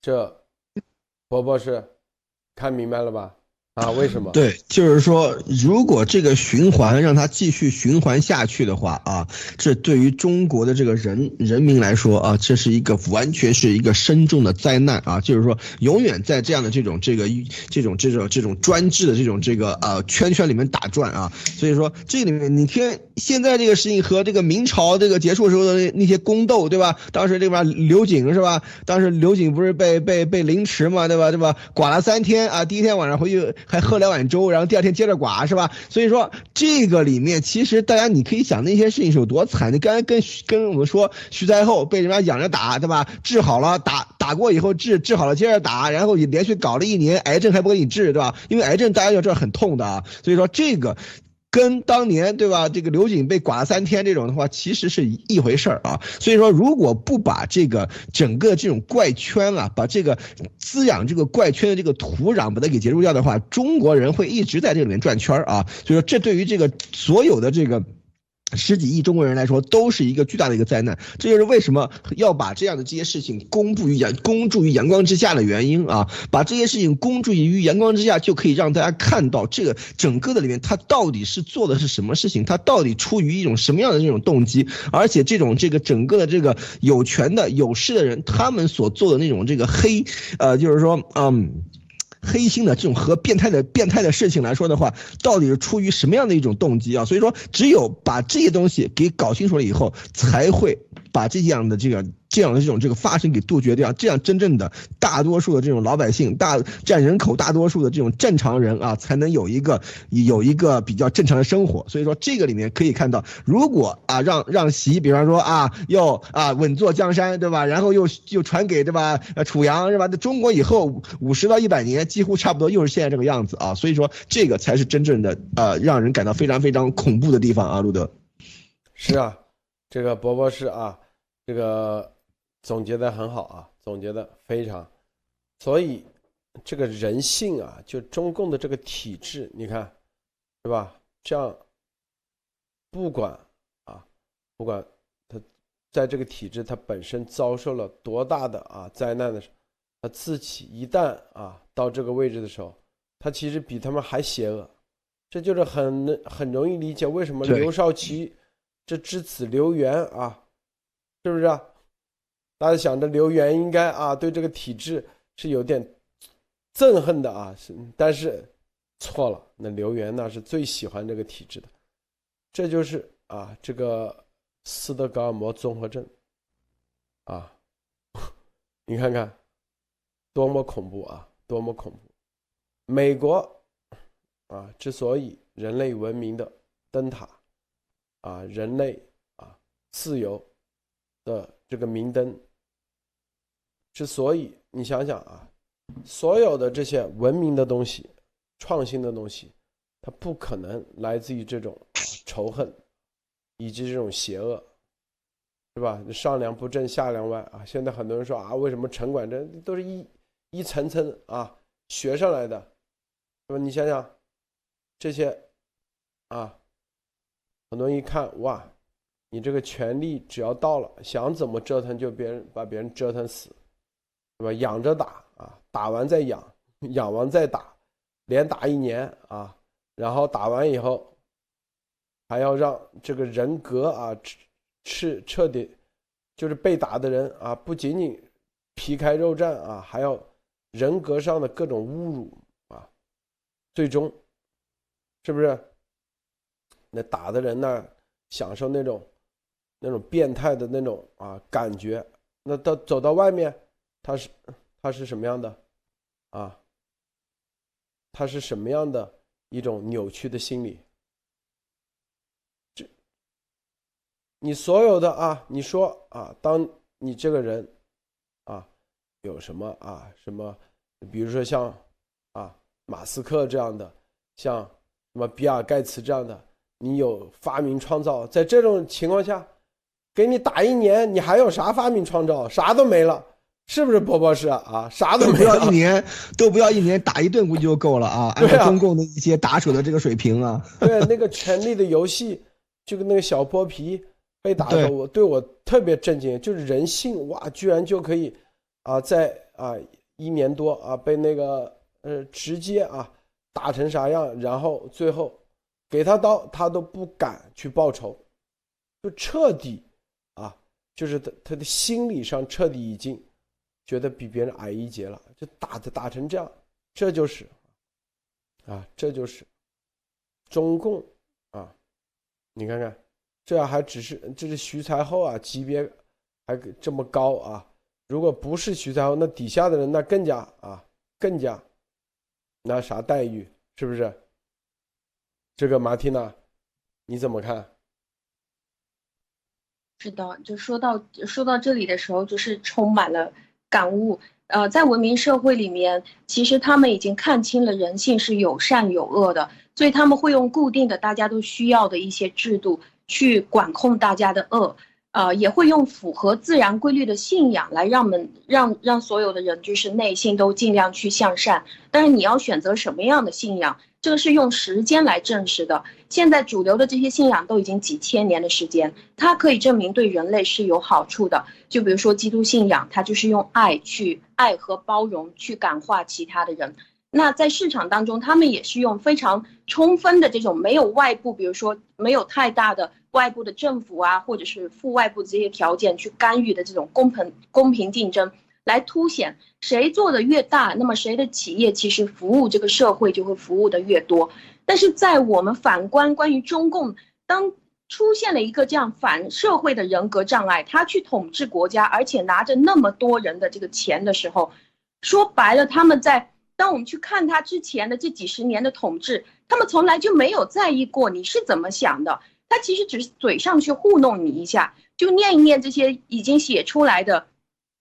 这。婆婆是看明白了吧？啊，为什么？对，就是说，如果这个循环让它继续循环下去的话啊，这对于中国的这个人人民来说啊，这是一个完全是一个深重的灾难啊！就是说，永远在这样的这种这个这种这种这种专制的这种这个呃圈圈里面打转啊。所以说，这里面你听，现在这个事情和这个明朝这个结束时候的那那些宫斗，对吧？当时这边刘瑾是吧？当时刘瑾不是被被被凌迟嘛，对吧？对吧？剐了三天啊，第一天晚上回去。还喝两碗粥，然后第二天接着刮，是吧？所以说这个里面其实大家你可以想那些事情是有多惨。你刚才跟跟我们说徐才厚被人家养着打，对吧？治好了打打过以后治治好了接着打，然后你连续搞了一年，癌症还不给你治，对吧？因为癌症大家要知道很痛的啊。所以说这个。跟当年对吧，这个刘瑾被剐了三天这种的话，其实是一回事儿啊。所以说，如果不把这个整个这种怪圈啊，把这个滋养这个怪圈的这个土壤把它给截住掉的话，中国人会一直在这里面转圈儿啊。所以说，这对于这个所有的这个。十几亿中国人来说，都是一个巨大的一个灾难。这就是为什么要把这样的这些事情公布于阳公诸于阳光之下的原因啊！把这些事情公诸于阳光之下，就可以让大家看到这个整个的里面，他到底是做的是什么事情，他到底出于一种什么样的这种动机，而且这种这个整个的这个有权的有势的人，他们所做的那种这个黑，呃，就是说，嗯。黑心的这种和变态的变态的事情来说的话，到底是出于什么样的一种动机啊？所以说，只有把这些东西给搞清楚了以后，才会把这样的这个。这样的这种这个发生给杜绝掉，这样真正的大多数的这种老百姓，大占人口大多数的这种正常人啊，才能有一个有一个比较正常的生活。所以说这个里面可以看到，如果啊让让习，比方说啊要啊稳坐江山，对吧？然后又又传给对吧？呃楚阳是吧？那中国以后五十到一百年，几乎差不多又是现在这个样子啊。所以说这个才是真正的呃让人感到非常非常恐怖的地方啊，路德。是啊，这个伯伯是啊，这个。总结的很好啊，总结的非常，所以这个人性啊，就中共的这个体制，你看，是吧？这样，不管啊，不管他在这个体制，他本身遭受了多大的啊灾难的时候，他自己一旦啊到这个位置的时候，他其实比他们还邪恶，这就是很很容易理解为什么刘少奇这之子刘源啊，是不是啊？大家想着刘源应该啊对这个体制是有点憎恨的啊，是但是错了，那刘源那是最喜欢这个体制的，这就是啊这个斯德哥尔摩综合症啊，你看看多么恐怖啊，多么恐怖！美国啊之所以人类文明的灯塔啊，人类啊自由的这个明灯。之所以你想想啊，所有的这些文明的东西、创新的东西，它不可能来自于这种仇恨以及这种邪恶，是吧？上梁不正下梁歪啊！现在很多人说啊，为什么城管这都是一一层层啊学上来的，是吧？你想想这些啊，很多人一看哇，你这个权力只要到了，想怎么折腾就别人把别人折腾死，对吧？养着打啊，打完再养，养完再打，连打一年啊，然后打完以后，还要让这个人格啊，彻彻底，就是被打的人啊，不仅仅皮开肉绽啊，还要人格上的各种侮辱啊，最终，是不是？那打的人呢，享受那种。那种变态的那种啊感觉，那到走到外面，他是他是什么样的啊？他是什么样的一种扭曲的心理？这你所有的啊，你说啊，当你这个人啊有什么啊什么，比如说像啊马斯克这样的，像什么比尔盖茨这样的，你有发明创造，在这种情况下。给你打一年，你还有啥发明创造？啥都没了，是不是，波波是啊？啥都不要一年，都不要一年，打一顿估计就够了啊！按照中共的一些打手的这个水平啊，对那个《权力的游戏》，就跟那个小剥皮被打的，我对我特别震惊，就是人性哇，居然就可以啊，在啊一年多啊被那个呃直接啊打成啥样，然后最后给他刀，他都不敢去报仇，就彻底。就是他他的心理上彻底已经觉得比别人矮一截了，就打的打成这样，这就是啊，这就是中共啊，你看看，这还只是这是徐才厚啊，级别还这么高啊，如果不是徐才厚，那底下的人那更加啊，更加那啥待遇是不是？这个马蒂娜，你怎么看？是的，就说到说到这里的时候，就是充满了感悟。呃，在文明社会里面，其实他们已经看清了人性是有善有恶的，所以他们会用固定的、大家都需要的一些制度去管控大家的恶。呃，也会用符合自然规律的信仰来让们让让所有的人就是内心都尽量去向善。但是你要选择什么样的信仰？这个是用时间来证实的。现在主流的这些信仰都已经几千年的时间，它可以证明对人类是有好处的。就比如说基督信仰，它就是用爱去爱和包容去感化其他的人。那在市场当中，他们也是用非常充分的这种没有外部，比如说没有太大的外部的政府啊，或者是负外部的这些条件去干预的这种公平公平竞争。来凸显谁做的越大，那么谁的企业其实服务这个社会就会服务的越多。但是在我们反观关于中共，当出现了一个这样反社会的人格障碍，他去统治国家，而且拿着那么多人的这个钱的时候，说白了，他们在当我们去看他之前的这几十年的统治，他们从来就没有在意过你是怎么想的，他其实只是嘴上去糊弄你一下，就念一念这些已经写出来的。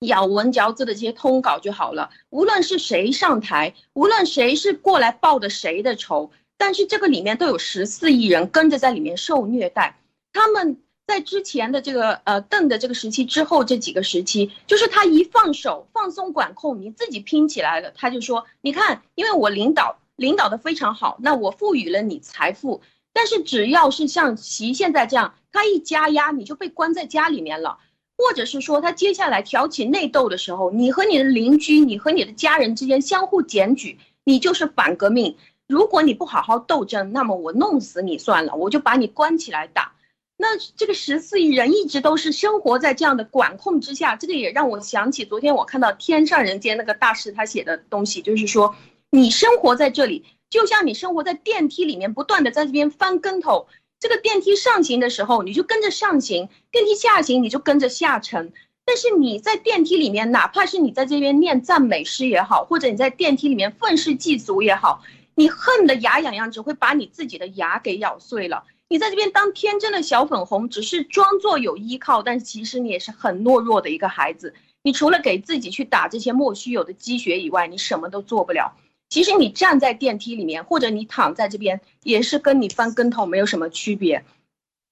咬文嚼字的这些通稿就好了。无论是谁上台，无论谁是过来报的谁的仇，但是这个里面都有十四亿人跟着在里面受虐待。他们在之前的这个呃邓的这个时期之后这几个时期，就是他一放手放松管控，你自己拼起来了，他就说：你看，因为我领导领导的非常好，那我赋予了你财富。但是只要是像习现在这样，他一加压，你就被关在家里面了。或者是说，他接下来挑起内斗的时候，你和你的邻居、你和你的家人之间相互检举，你就是反革命。如果你不好好斗争，那么我弄死你算了，我就把你关起来打。那这个十四亿人一直都是生活在这样的管控之下，这个也让我想起昨天我看到《天上人间》那个大师他写的东西，就是说，你生活在这里，就像你生活在电梯里面，不断的在这边翻跟头。这个电梯上行的时候，你就跟着上行；电梯下行，你就跟着下沉。但是你在电梯里面，哪怕是你在这边念赞美诗也好，或者你在电梯里面愤世嫉俗也好，你恨得牙痒痒，只会把你自己的牙给咬碎了。你在这边当天真的小粉红，只是装作有依靠，但是其实你也是很懦弱的一个孩子。你除了给自己去打这些莫须有的鸡血以外，你什么都做不了。其实你站在电梯里面，或者你躺在这边，也是跟你翻跟头没有什么区别，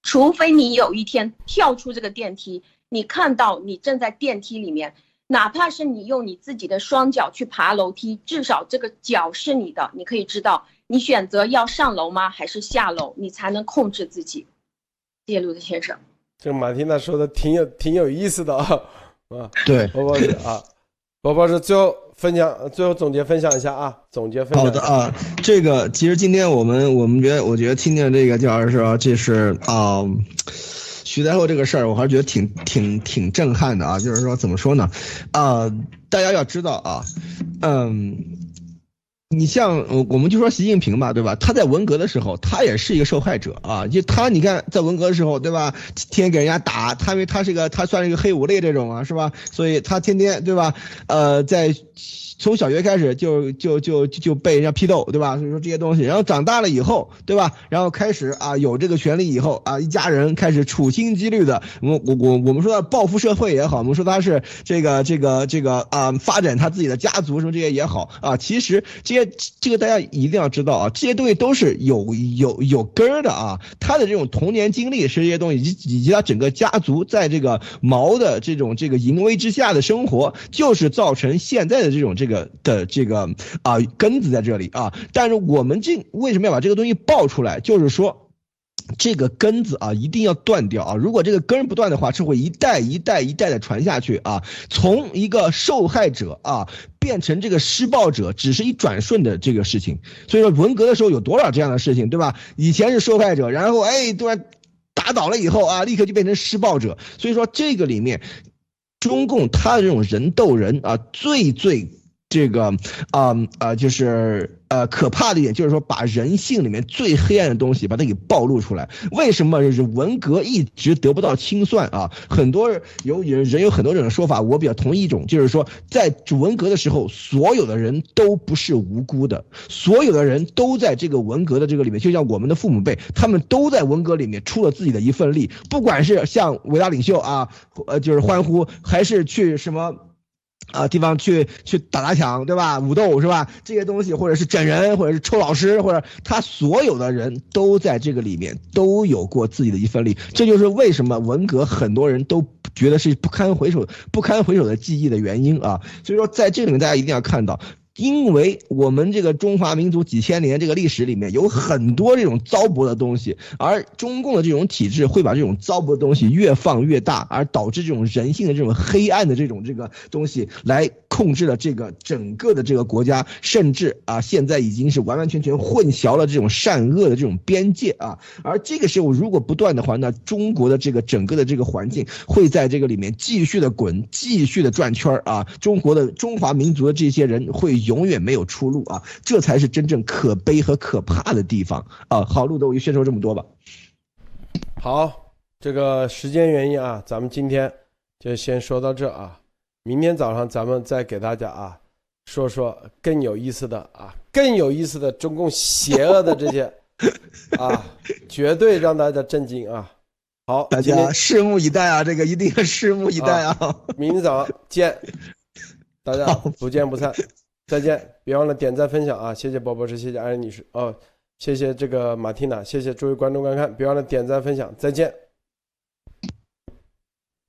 除非你有一天跳出这个电梯，你看到你正在电梯里面，哪怕是你用你自己的双脚去爬楼梯，至少这个脚是你的，你可以知道你选择要上楼吗，还是下楼，你才能控制自己。谢谢路子先生。这个马蒂娜说的挺有挺有意思的啊。啊，对，包包是啊，包包是最后分享，最后总结分享一下啊，总结分享。好的啊，这个其实今天我们我们觉得，我觉得听见这个就是说这是啊。徐才厚这个事儿，我还是觉得挺挺挺震撼的啊！就是说，怎么说呢？啊，大家要知道啊，嗯，你像我们就说习近平吧，对吧？他在文革的时候，他也是一个受害者啊。就他，你看在文革的时候，对吧？天天给人家打，他因为他是个，他算是一个黑五类这种啊，是吧？所以他天天对吧？呃，在。从小学开始就就就就被人家批斗，对吧？所以说这些东西，然后长大了以后，对吧？然后开始啊有这个权利以后啊，一家人开始处心积虑的，我我我我们说的报复社会也好，我们说他是这个这个这个啊发展他自己的家族什么这些也好啊，其实这些这个大家一定要知道啊，这些东西都是有有有根儿的啊，他的这种童年经历是这些东西，以及以及他整个家族在这个毛的这种这个淫威之下的生活，就是造成现在的这种这个。个的这个啊根子在这里啊，但是我们这为什么要把这个东西爆出来？就是说，这个根子啊一定要断掉啊！如果这个根不断的话，是会一代一代一代的传下去啊。从一个受害者啊变成这个施暴者，只是一转瞬的这个事情。所以说，文革的时候有多少这样的事情，对吧？以前是受害者，然后哎突然打倒了以后啊，立刻就变成施暴者。所以说，这个里面，中共他的这种人斗人啊，最最。这个啊啊，就是呃，可怕的一点就是说，把人性里面最黑暗的东西把它给暴露出来。为什么就是文革一直得不到清算啊？很多有人人有很多种说法，我比较同意一种，就是说，在文革的时候，所有的人都不是无辜的，所有的人都在这个文革的这个里面，就像我们的父母辈，他们都在文革里面出了自己的一份力，不管是像伟大领袖啊，呃，就是欢呼，还是去什么。啊，地方去去打砸抢，对吧？武斗是吧？这些东西，或者是整人，或者是抽老师，或者他所有的人都在这个里面都有过自己的一份力。这就是为什么文革很多人都觉得是不堪回首、不堪回首的记忆的原因啊。所以说，在这里面大家一定要看到。因为我们这个中华民族几千年这个历史里面有很多这种糟粕的东西，而中共的这种体制会把这种糟粕的东西越放越大，而导致这种人性的这种黑暗的这种这个东西来控制了这个整个的这个国家，甚至啊现在已经是完完全全混淆了这种善恶的这种边界啊。而这个时候如果不断的话，那中国的这个整个的这个环境会在这个里面继续的滚，继续的转圈儿啊。中国的中华民族的这些人会。永远没有出路啊！这才是真正可悲和可怕的地方啊！好，路德，我就先说这么多吧。好，这个时间原因啊，咱们今天就先说到这啊。明天早上咱们再给大家啊说说更有意思的啊，更有意思的中共邪恶的这些 啊，绝对让大家震惊啊！好，大家拭目以待啊！这个一定要拭目以待啊！明天早上见，大家不见不散。再见，别忘了点赞分享啊！谢谢宝博士，谢谢安妮女士哦，谢谢这个马蒂娜，谢谢诸位观众观看，别忘了点赞分享，再见。